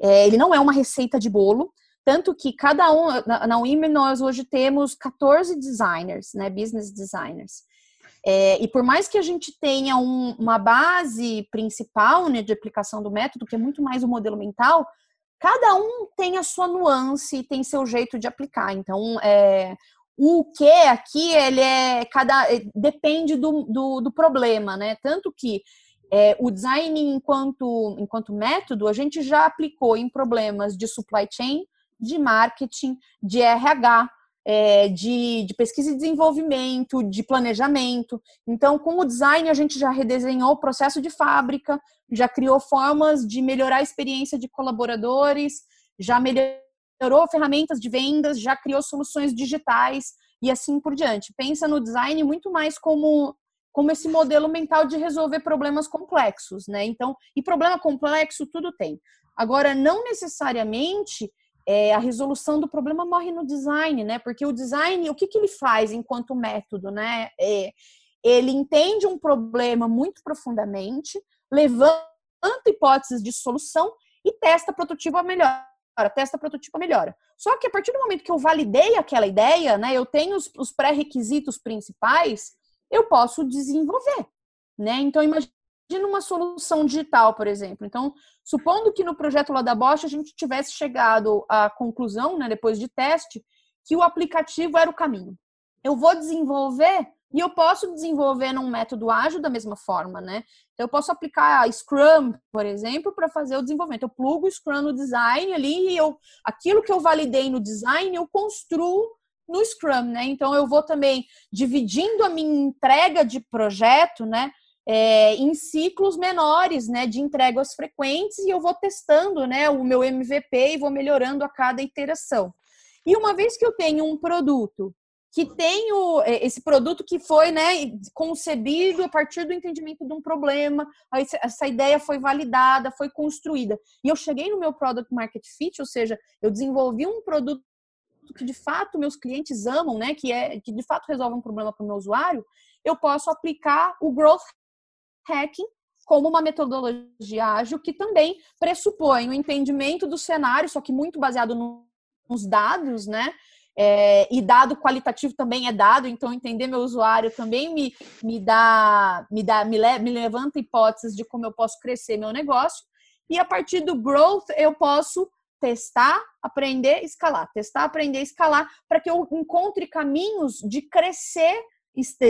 É, ele não é uma receita de bolo. Tanto que cada um, na, UIME, nós hoje temos 14 designers, né, business designers. É, e por mais que a gente tenha um, uma base principal né, de aplicação do método, que é muito mais o modelo mental, cada um tem a sua nuance, tem seu jeito de aplicar. Então, é, o que aqui ele é cada é, depende do, do, do problema, né? Tanto que é, o design enquanto enquanto método a gente já aplicou em problemas de supply chain, de marketing, de RH, é, de, de, pesquisa e desenvolvimento, de planejamento. Então, com o design, a gente já redesenhou o processo de fábrica, já criou formas de melhorar a experiência de colaboradores, já melhorou ferramentas de vendas, já criou soluções digitais e assim por diante. Pensa no design muito mais como como esse modelo mental de resolver problemas complexos, né? Então, e problema complexo tudo tem. Agora, não necessariamente é, a resolução do problema morre no design, né? Porque o design, o que, que ele faz enquanto método, né? É, ele entende um problema muito profundamente, levanta hipóteses de solução e testa prototipo a melhora, testa prototipo a melhora. Só que a partir do momento que eu validei aquela ideia, né? Eu tenho os, os pré-requisitos principais, eu posso desenvolver, né? Então imagine uma solução digital, por exemplo. Então, supondo que no projeto lá da Bosch a gente tivesse chegado à conclusão, né, depois de teste, que o aplicativo era o caminho. Eu vou desenvolver e eu posso desenvolver num método ágil da mesma forma, né? Então, eu posso aplicar Scrum, por exemplo, para fazer o desenvolvimento. Eu plugo o Scrum no design ali e eu, aquilo que eu validei no design, eu construo no Scrum, né? Então, eu vou também dividindo a minha entrega de projeto, né? É, em ciclos menores, né, de entregas frequentes e eu vou testando, né, o meu MVP e vou melhorando a cada iteração. E uma vez que eu tenho um produto que tenho é, esse produto que foi né, concebido a partir do entendimento de um problema, essa ideia foi validada, foi construída. E eu cheguei no meu product market fit, ou seja, eu desenvolvi um produto que de fato meus clientes amam, né, que é que de fato resolve um problema para o meu usuário, eu posso aplicar o growth hacking como uma metodologia ágil que também pressupõe o entendimento do cenário, só que muito baseado nos dados, né? É, e dado qualitativo também é dado, então entender meu usuário também me, me dá, me dá, me, le, me levanta hipóteses de como eu posso crescer meu negócio. E a partir do growth eu posso testar, aprender, escalar, testar, aprender, escalar, para que eu encontre caminhos de crescer,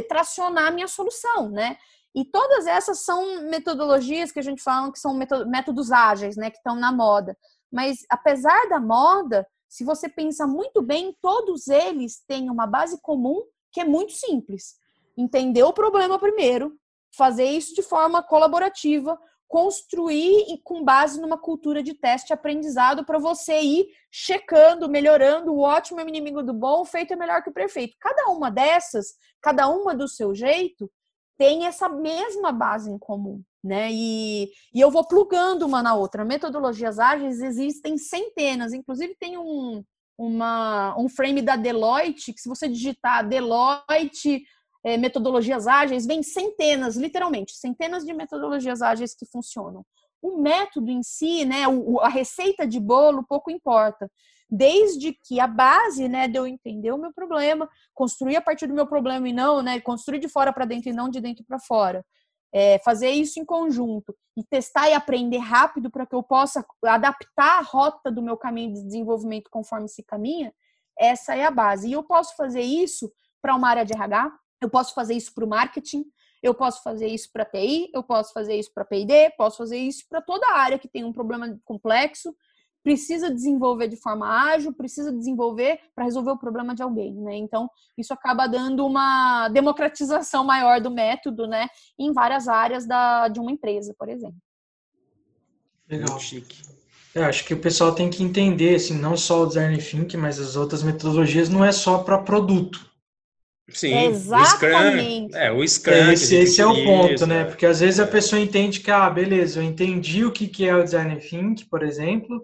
tracionar minha solução, né? E todas essas são metodologias que a gente fala que são métodos ágeis, né, que estão na moda. Mas apesar da moda, se você pensa muito bem, todos eles têm uma base comum que é muito simples. Entender o problema primeiro, fazer isso de forma colaborativa, construir e com base numa cultura de teste e aprendizado para você ir checando, melhorando, o ótimo é o inimigo do bom, o feito é melhor que o perfeito. Cada uma dessas, cada uma do seu jeito, tem essa mesma base em comum, né? E, e eu vou plugando uma na outra. Metodologias ágeis existem centenas, inclusive tem um, uma, um frame da Deloitte, que se você digitar Deloitte é, metodologias ágeis, vem centenas, literalmente, centenas de metodologias ágeis que funcionam. O método em si, né, a receita de bolo, pouco importa desde que a base, né, de eu entender o meu problema, construir a partir do meu problema e não, né, construir de fora para dentro e não de dentro para fora. É, fazer isso em conjunto e testar e aprender rápido para que eu possa adaptar a rota do meu caminho de desenvolvimento conforme se caminha, essa é a base. E eu posso fazer isso para uma área de RH, eu posso fazer isso para o marketing, eu posso fazer isso para TI, eu posso fazer isso para P&D, posso fazer isso para toda área que tem um problema complexo precisa desenvolver de forma ágil, precisa desenvolver para resolver o problema de alguém, né? Então, isso acaba dando uma democratização maior do método, né, em várias áreas da, de uma empresa, por exemplo. Legal. chique. Eu acho que o pessoal tem que entender, assim, não só o design thinking, mas as outras metodologias não é só para produto. Sim, Exatamente. O Scrum, é, o Scrum. Esse, esse é o ponto, né? Porque às vezes a pessoa entende que, ah, beleza, eu entendi o que, que é o design thinking, por exemplo,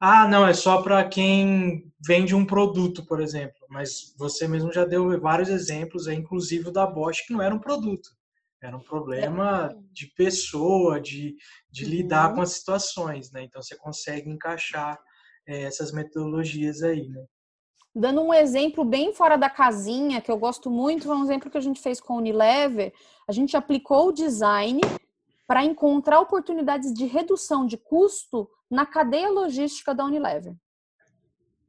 Ah, não, é só para quem vende um produto, por exemplo. Mas você mesmo já deu vários exemplos, inclusive o da Bosch, que não era um produto. Era um problema de pessoa, de, de uhum. lidar com as situações, né? Então você consegue encaixar é, essas metodologias aí, né? Dando um exemplo bem fora da casinha, que eu gosto muito, foi um exemplo que a gente fez com o Unilever. A gente aplicou o design para encontrar oportunidades de redução de custo na cadeia logística da Unilever.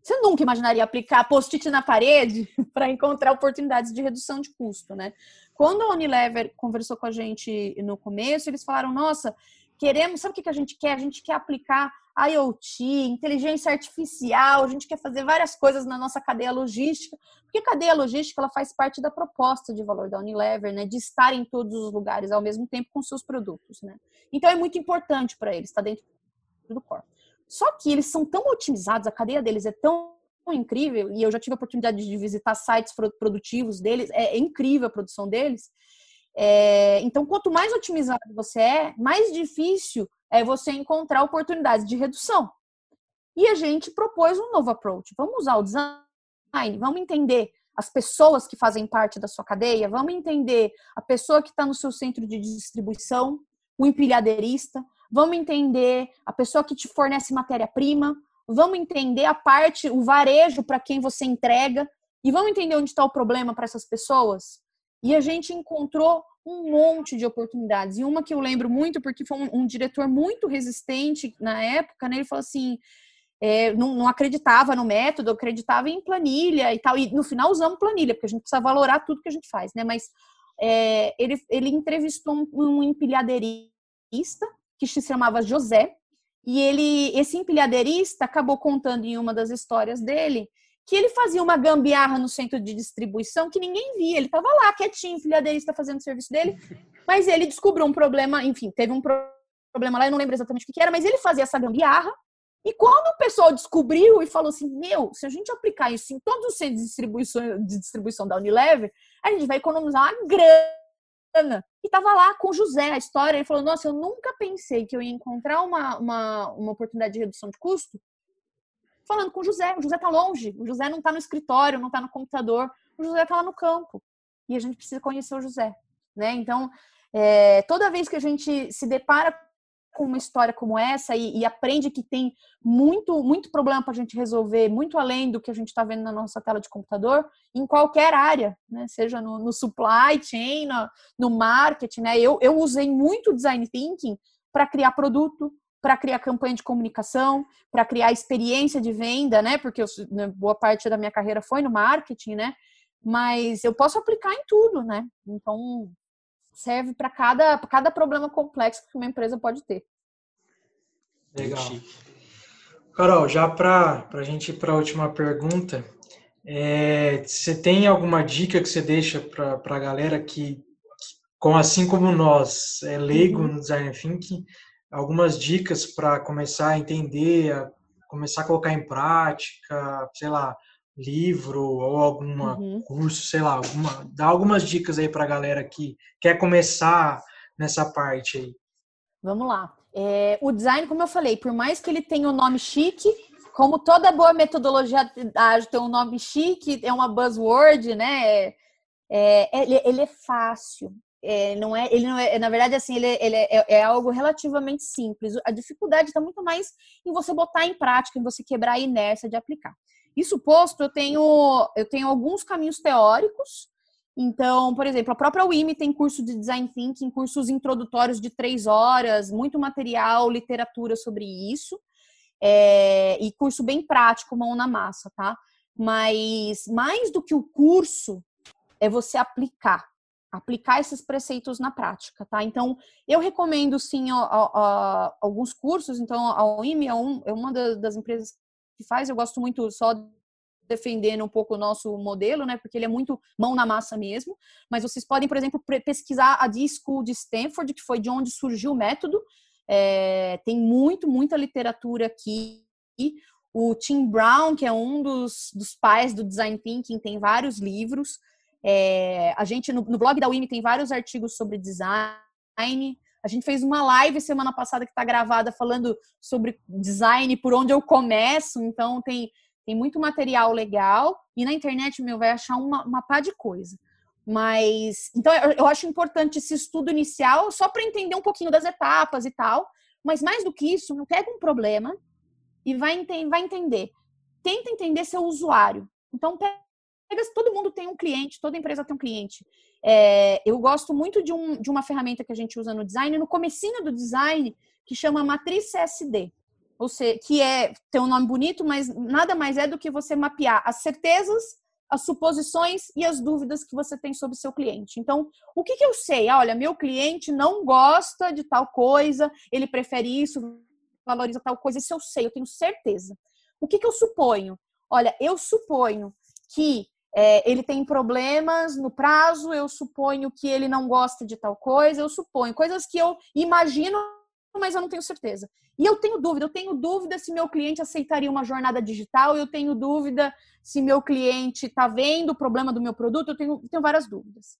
Você nunca imaginaria aplicar post-it na parede para encontrar oportunidades de redução de custo, né? Quando a Unilever conversou com a gente no começo, eles falaram: nossa, queremos, sabe o que a gente quer? A gente quer aplicar IoT, inteligência artificial, a gente quer fazer várias coisas na nossa cadeia logística, porque a cadeia logística ela faz parte da proposta de valor da Unilever, né, de estar em todos os lugares ao mesmo tempo com seus produtos, né? Então é muito importante para eles, está dentro do core. Só que eles são tão otimizados, a cadeia deles é tão incrível, e eu já tive a oportunidade de visitar sites produtivos deles, é, é incrível a produção deles. É, então, quanto mais otimizado você é, mais difícil é você encontrar oportunidades de redução. E a gente propôs um novo approach. Vamos usar o design, vamos entender as pessoas que fazem parte da sua cadeia, vamos entender a pessoa que está no seu centro de distribuição, o empilhadeirista, vamos entender a pessoa que te fornece matéria-prima, vamos entender a parte, o varejo para quem você entrega, e vamos entender onde está o problema para essas pessoas. E a gente encontrou um monte de oportunidades. E uma que eu lembro muito, porque foi um, um diretor muito resistente na época, né? Ele falou assim: é, não, não, acreditava no método, acreditava em planilha e tal. E no final usamos planilha, porque a gente precisa valorar tudo que a gente faz, né? Mas é, ele, ele entrevistou um, um empilhadeirista que se chamava José, e ele, esse empilhadeirista acabou contando em uma das histórias dele que ele fazia uma gambiarra no centro de distribuição que ninguém via. Ele estava lá, quietinho, empilhadeirista fazendo o serviço dele, mas ele descobriu um problema, enfim, teve um problema lá, eu não lembro exatamente o que era, mas ele fazia essa gambiarra. E quando o pessoal descobriu e falou assim: Meu, se a gente aplicar isso em todos os centros de distribuição, de distribuição da Unilever, a gente vai economizar uma grana e tava lá com o José, a história. Ele falou: Nossa, eu nunca pensei que eu ia encontrar uma, uma, uma oportunidade de redução de custo falando com o José. O José tá longe, o José não tá no escritório, não tá no computador, o José tá lá no campo. E a gente precisa conhecer o José, né? Então, é, toda vez que a gente se depara com uma história como essa e, e aprende que tem muito, muito problema para a gente resolver, muito além do que a gente está vendo na nossa tela de computador, em qualquer área, né? seja no, no supply chain, no, no, marketing. Né? Eu, eu usei muito design thinking para criar produto, para criar campanha de comunicação, para criar experiência de venda, né? Porque eu, né, boa parte da minha carreira foi no marketing, né? Mas eu posso aplicar em tudo, né? Então, serve para cada, cada problema complexo que uma empresa pode ter. Legal. Carol, já para a gente ir para a última pergunta, é, você tem alguma dica que você deixa para a galera que, com assim como nós, é leigo uhum. no design thinking, algumas dicas para começar a entender, a começar a colocar em prática, sei lá, livro ou algum uhum. curso, sei lá, alguma, dá algumas dicas aí para a galera que quer começar nessa parte aí. Vamos lá. É, o design, como eu falei, por mais que ele tenha um nome chique, como toda boa metodologia ágil tem um nome chique, é uma buzzword, né? É, é ele, ele, é fácil. É, não é, ele não é, na verdade, assim, ele, ele é, é, algo relativamente simples. A dificuldade está muito mais em você botar em prática, em você quebrar a inércia de aplicar. Isso posto, eu tenho, eu tenho alguns caminhos teóricos. Então, por exemplo, a própria UIME tem curso de Design Thinking, cursos introdutórios de três horas, muito material, literatura sobre isso. É, e curso bem prático, mão na massa, tá? Mas mais do que o curso, é você aplicar aplicar esses preceitos na prática, tá? Então, eu recomendo sim a, a, a, alguns cursos. Então, a UIME é, um, é uma das empresas que faz. Eu gosto muito só defendendo um pouco o nosso modelo, né? Porque ele é muito mão na massa mesmo. Mas vocês podem, por exemplo, pesquisar a D-School de Stanford, que foi de onde surgiu o método. É, tem muito, muita literatura aqui. O Tim Brown, que é um dos, dos pais do Design Thinking, tem vários livros. É, a gente, no, no blog da WIMI, tem vários artigos sobre design. A gente fez uma live semana passada que está gravada falando sobre design, por onde eu começo. Então, tem, tem muito material legal. E na internet, meu, vai achar uma, uma pá de coisa. Mas, então, eu, eu acho importante esse estudo inicial, só para entender um pouquinho das etapas e tal. Mas mais do que isso, pega um problema e vai, ente vai entender. Tenta entender seu usuário. Então, pega, todo mundo tem um cliente, toda empresa tem um cliente. É, eu gosto muito de, um, de uma ferramenta que a gente usa no design, no comecinho do design, que chama matriz CSD. Ou seja, que é tem um nome bonito, mas nada mais é do que você mapear as certezas, as suposições e as dúvidas que você tem sobre seu cliente. Então, o que, que eu sei? Ah, olha, meu cliente não gosta de tal coisa, ele prefere isso, valoriza tal coisa, isso eu sei, eu tenho certeza. O que, que eu suponho? Olha, eu suponho que é, ele tem problemas no prazo, eu suponho que ele não gosta de tal coisa, eu suponho coisas que eu imagino, mas eu não tenho certeza. E eu tenho dúvida, eu tenho dúvida se meu cliente aceitaria uma jornada digital, eu tenho dúvida se meu cliente está vendo o problema do meu produto, eu tenho, tenho várias dúvidas.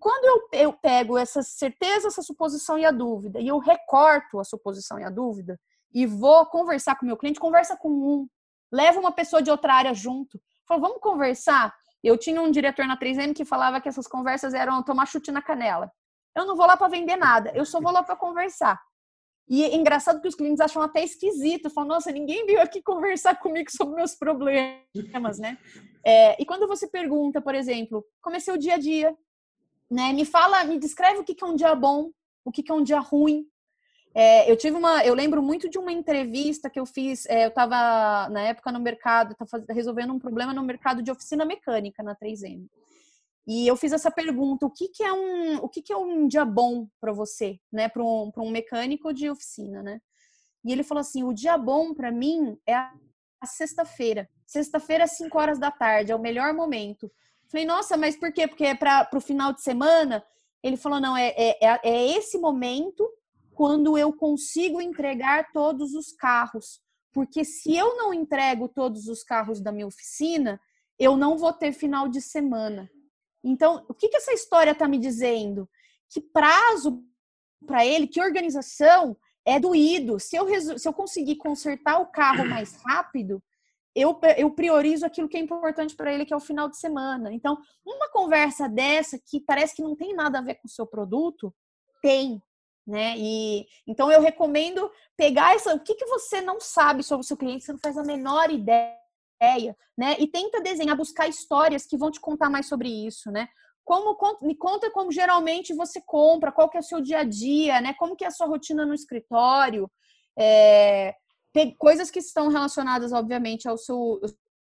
Quando eu, eu pego essa certeza, essa suposição e a dúvida, e eu recorto a suposição e a dúvida, e vou conversar com meu cliente, conversa com um, leva uma pessoa de outra área junto, fala, vamos conversar? Eu tinha um diretor na 3M que falava que essas conversas eram tomar chute na canela. Eu não vou lá para vender nada, eu só vou lá para conversar. E é engraçado que os clientes acham até esquisito, falam, nossa, ninguém veio aqui conversar comigo sobre meus problemas, né? É, e quando você pergunta, por exemplo, como é seu dia a dia, né? Me fala, me descreve o que é um dia bom, o que é um dia ruim, é, eu tive uma, eu lembro muito de uma entrevista que eu fiz. É, eu estava na época no mercado, estava resolvendo um problema no mercado de oficina mecânica na 3M. E eu fiz essa pergunta: o que, que é um, o que, que é um dia bom para você, né, para um, um mecânico de oficina, né? E ele falou assim: o dia bom para mim é a, sexta-feira. Sexta-feira às 5 horas da tarde é o melhor momento. Falei, nossa, mas por quê? Porque é para o final de semana? Ele falou: não, é, é, é, é esse momento quando eu consigo entregar todos os carros. Porque se eu não entrego todos os carros da minha oficina, eu não vou ter final de semana. Então, o que, que essa história está me dizendo? Que prazo para ele, que organização é doído. Se eu, se eu conseguir consertar o carro mais rápido, eu, eu priorizo aquilo que é importante para ele, que é o final de semana. Então, uma conversa dessa que parece que não tem nada a ver com o seu produto, tem né? E então eu recomendo pegar essa, o que, que você não sabe sobre o seu cliente, você não faz a menor ideia, né? E tenta desenhar, buscar histórias que vão te contar mais sobre isso, né? Como me conta como geralmente você compra, qual que é o seu dia a dia, né? Como que é a sua rotina no escritório, é, coisas que estão relacionadas, obviamente, ao seu,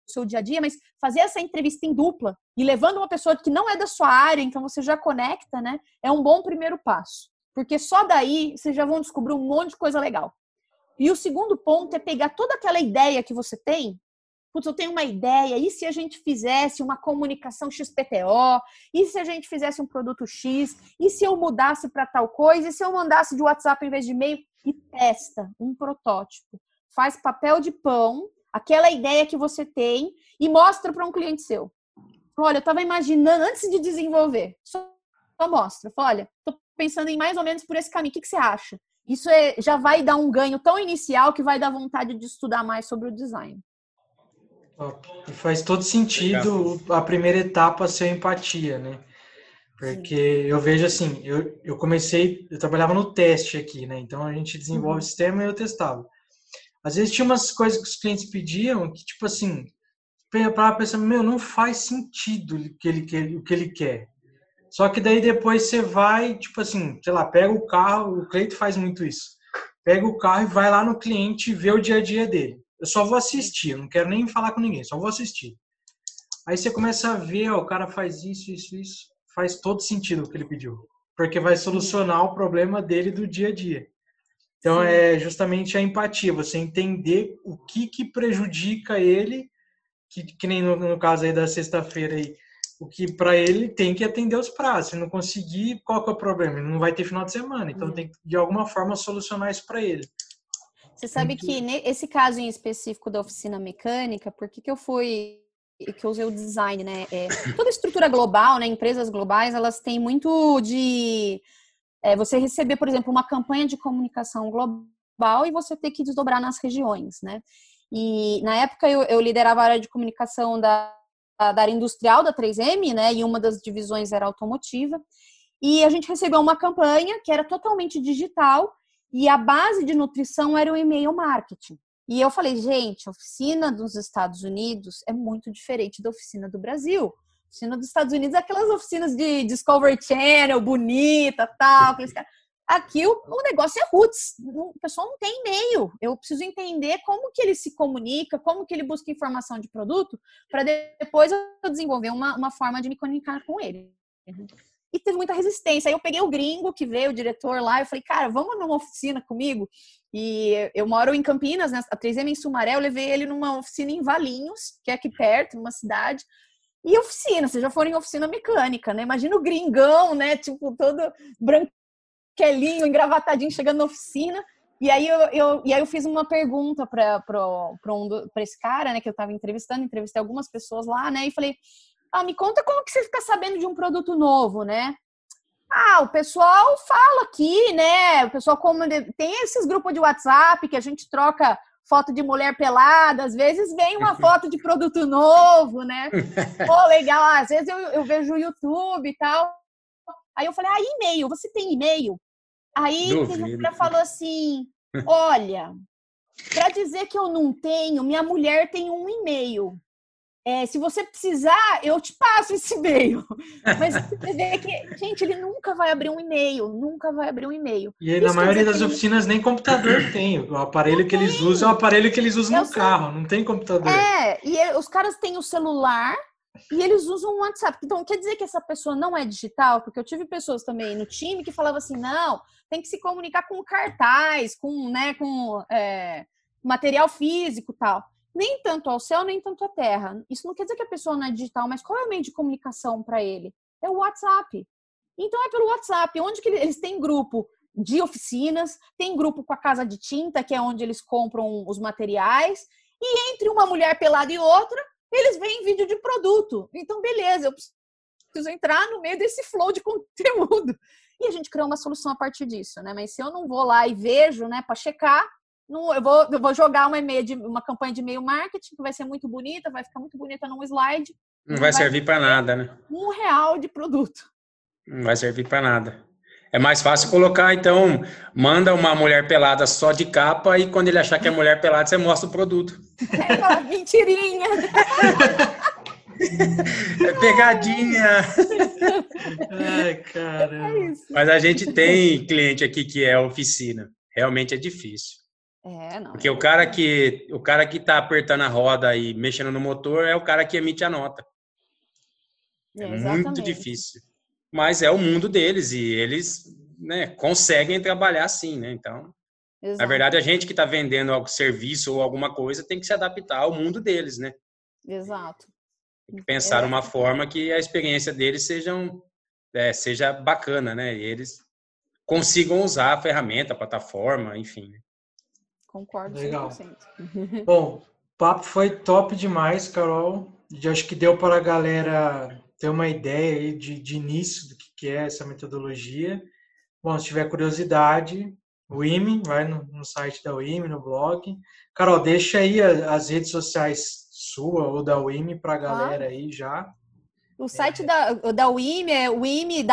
seu dia a dia, mas fazer essa entrevista em dupla e levando uma pessoa que não é da sua área, então você já conecta, né? É um bom primeiro passo. Porque só daí vocês já vão descobrir um monte de coisa legal. E o segundo ponto é pegar toda aquela ideia que você tem. Putz, eu tenho uma ideia. E se a gente fizesse uma comunicação XPTO? E se a gente fizesse um produto X? E se eu mudasse para tal coisa? E se eu mandasse de WhatsApp em vez de e-mail? E testa um protótipo. Faz papel de pão, aquela ideia que você tem, e mostra para um cliente seu. Olha, eu estava imaginando antes de desenvolver. Só, mostra. Fala, olha, estou pensando em mais ou menos por esse caminho. O que, que você acha? Isso é, já vai dar um ganho tão inicial que vai dar vontade de estudar mais sobre o design. E faz todo sentido a primeira etapa ser empatia, né? Porque Sim. eu vejo assim, eu, eu comecei, eu trabalhava no teste aqui, né? Então a gente desenvolve uhum. o sistema e eu testava. Às vezes tinha umas coisas que os clientes pediam que, tipo assim, para pensar, meu, não faz sentido o que ele, o que ele quer. Só que daí depois você vai, tipo assim, sei lá, pega o carro, o Cleito faz muito isso. Pega o carro e vai lá no cliente e vê o dia a dia dele. Eu só vou assistir, não quero nem falar com ninguém, só vou assistir. Aí você começa a ver, ó, o cara faz isso, isso, isso. Faz todo sentido o que ele pediu. Porque vai solucionar o problema dele do dia a dia. Então Sim. é justamente a empatia, você entender o que que prejudica ele, que, que nem no, no caso aí da sexta-feira aí, o que para ele tem que atender os prazos. Se não conseguir, qual que é o problema? Ele não vai ter final de semana. Então uhum. tem que, de alguma forma, solucionar isso para ele. Você sabe que nesse caso em específico da oficina mecânica, por que, que eu fui que eu usei o design, né? É, toda estrutura global, né? Empresas globais, elas têm muito de é você receber, por exemplo, uma campanha de comunicação global e você ter que desdobrar nas regiões, né? E na época eu, eu liderava a área de comunicação da, da área industrial da 3M, né? E uma das divisões era automotiva. E a gente recebeu uma campanha que era totalmente digital e a base de nutrição era o e-mail marketing. E eu falei, gente, a oficina dos Estados Unidos é muito diferente da oficina do Brasil. A oficina dos Estados Unidos é aquelas oficinas de Discovery Channel, bonita, tal. Aqui o, o, negócio é roots. O pessoal não tem e-mail. Eu preciso entender como que ele se comunica, como que ele busca informação de produto, para depois eu desenvolver uma, uma forma de me comunicar com ele e teve muita resistência. Aí eu peguei o gringo que veio, o diretor lá, eu falei, cara, vamos numa oficina comigo? E eu moro em Campinas, né? a 3M em Sumaré, eu levei ele numa oficina em Valinhos, que é aqui perto, numa cidade. E oficina, vocês já foram em oficina mecânica, né? Imagina o gringão, né? Tipo, todo branquelinho, engravatadinho, chegando na oficina. E aí eu, eu, e aí eu fiz uma pergunta para um, esse cara, né, que eu estava entrevistando, entrevistei algumas pessoas lá, né, e falei, ah, me conta como que você fica sabendo de um produto novo, né? Ah, o pessoal fala aqui, né? O pessoal como tem esses grupos de WhatsApp que a gente troca foto de mulher pelada, às vezes vem uma foto de produto novo, né? Pô, legal, às vezes eu, eu vejo o YouTube e tal. Aí eu falei, ah, e-mail, você tem e-mail? Aí o cara falou assim, olha, para dizer que eu não tenho, minha mulher tem um e-mail. É, se você precisar, eu te passo esse e-mail. Mas você vê que, gente, ele nunca vai abrir um e-mail, nunca vai abrir um e-mail. E aí, na maioria das ele... oficinas nem computador tem. O aparelho não que tem. eles usam é o aparelho que eles usam eu no sei. carro, não tem computador. É, e os caras têm o celular e eles usam o WhatsApp. Então, quer dizer que essa pessoa não é digital? Porque eu tive pessoas também no time que falavam assim, não, tem que se comunicar com cartaz, com, né, com é, material físico tal nem tanto ao céu, nem tanto à terra. Isso não quer dizer que a pessoa não é digital, mas qual é o meio de comunicação para ele? É o WhatsApp. Então é pelo WhatsApp, onde que eles têm grupo de oficinas, tem grupo com a casa de tinta, que é onde eles compram os materiais, e entre uma mulher pelada e outra, eles veem vídeo de produto. Então, beleza, eu preciso entrar no meio desse flow de conteúdo. E a gente criou uma solução a partir disso, né? Mas se eu não vou lá e vejo, né, para checar, eu, vou, eu vou jogar uma, de, uma campanha de e-mail marketing que vai ser muito bonita, vai ficar muito bonita num slide. Não vai, vai servir para nada, né? Um real de produto. Não vai servir para nada. É mais fácil colocar, então, manda uma mulher pelada só de capa e quando ele achar que é mulher pelada, você mostra o produto. É uma mentirinha. É pegadinha. Ai, caramba. É Mas a gente tem cliente aqui que é oficina. Realmente é difícil. É, não. Porque o cara que o cara que está apertando a roda e mexendo no motor é o cara que emite a nota. É, é muito difícil. Mas é o mundo deles e eles né, conseguem trabalhar assim, né? Então, Exato. na verdade, a gente que está vendendo algum serviço ou alguma coisa tem que se adaptar ao mundo deles, né? Exato. Tem que pensar é. uma forma que a experiência deles sejam, é, seja bacana, né? E eles consigam usar a ferramenta, a plataforma, enfim. Concordo Legal. 100%. Bom, o papo foi top demais, Carol. Eu acho que deu para a galera ter uma ideia aí de, de início do que é essa metodologia. Bom, se tiver curiosidade, o IME, vai no, no site da UIME, no blog. Carol, deixa aí as redes sociais sua ou da UIME para a galera aí já. O site é. da, da UIME é wime.com.br.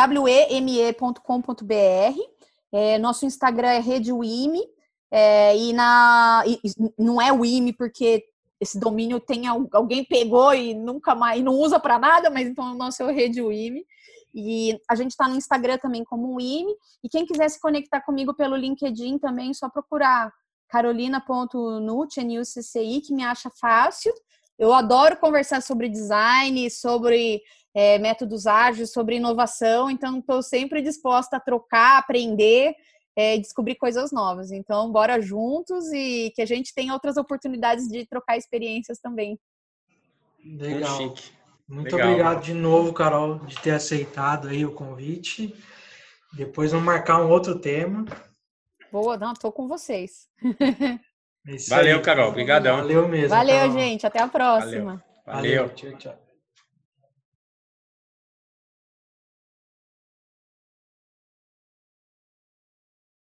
É, nosso Instagram é Rede UIME. É, e, na, e não é o IME porque esse domínio tem alguém pegou e nunca mais não usa para nada, mas então o nosso é o Rede IME. E a gente está no Instagram também como o IME. E quem quiser se conectar comigo pelo LinkedIn também, é só procurar carolina.nut, N-U-C-C-I, que me acha fácil. Eu adoro conversar sobre design, sobre é, métodos ágeis, sobre inovação, então estou sempre disposta a trocar, aprender é, descobrir coisas novas. Então, bora juntos e que a gente tenha outras oportunidades de trocar experiências também. Legal. Muito, Muito Legal. obrigado de novo, Carol, de ter aceitado aí o convite. Depois vamos marcar um outro tema. Boa, não, tô com vocês. É Valeu, aí. Carol. Obrigadão. Valeu mesmo. Valeu, Carol. gente. Até a próxima. Valeu. Valeu. Valeu. Tchau, tchau.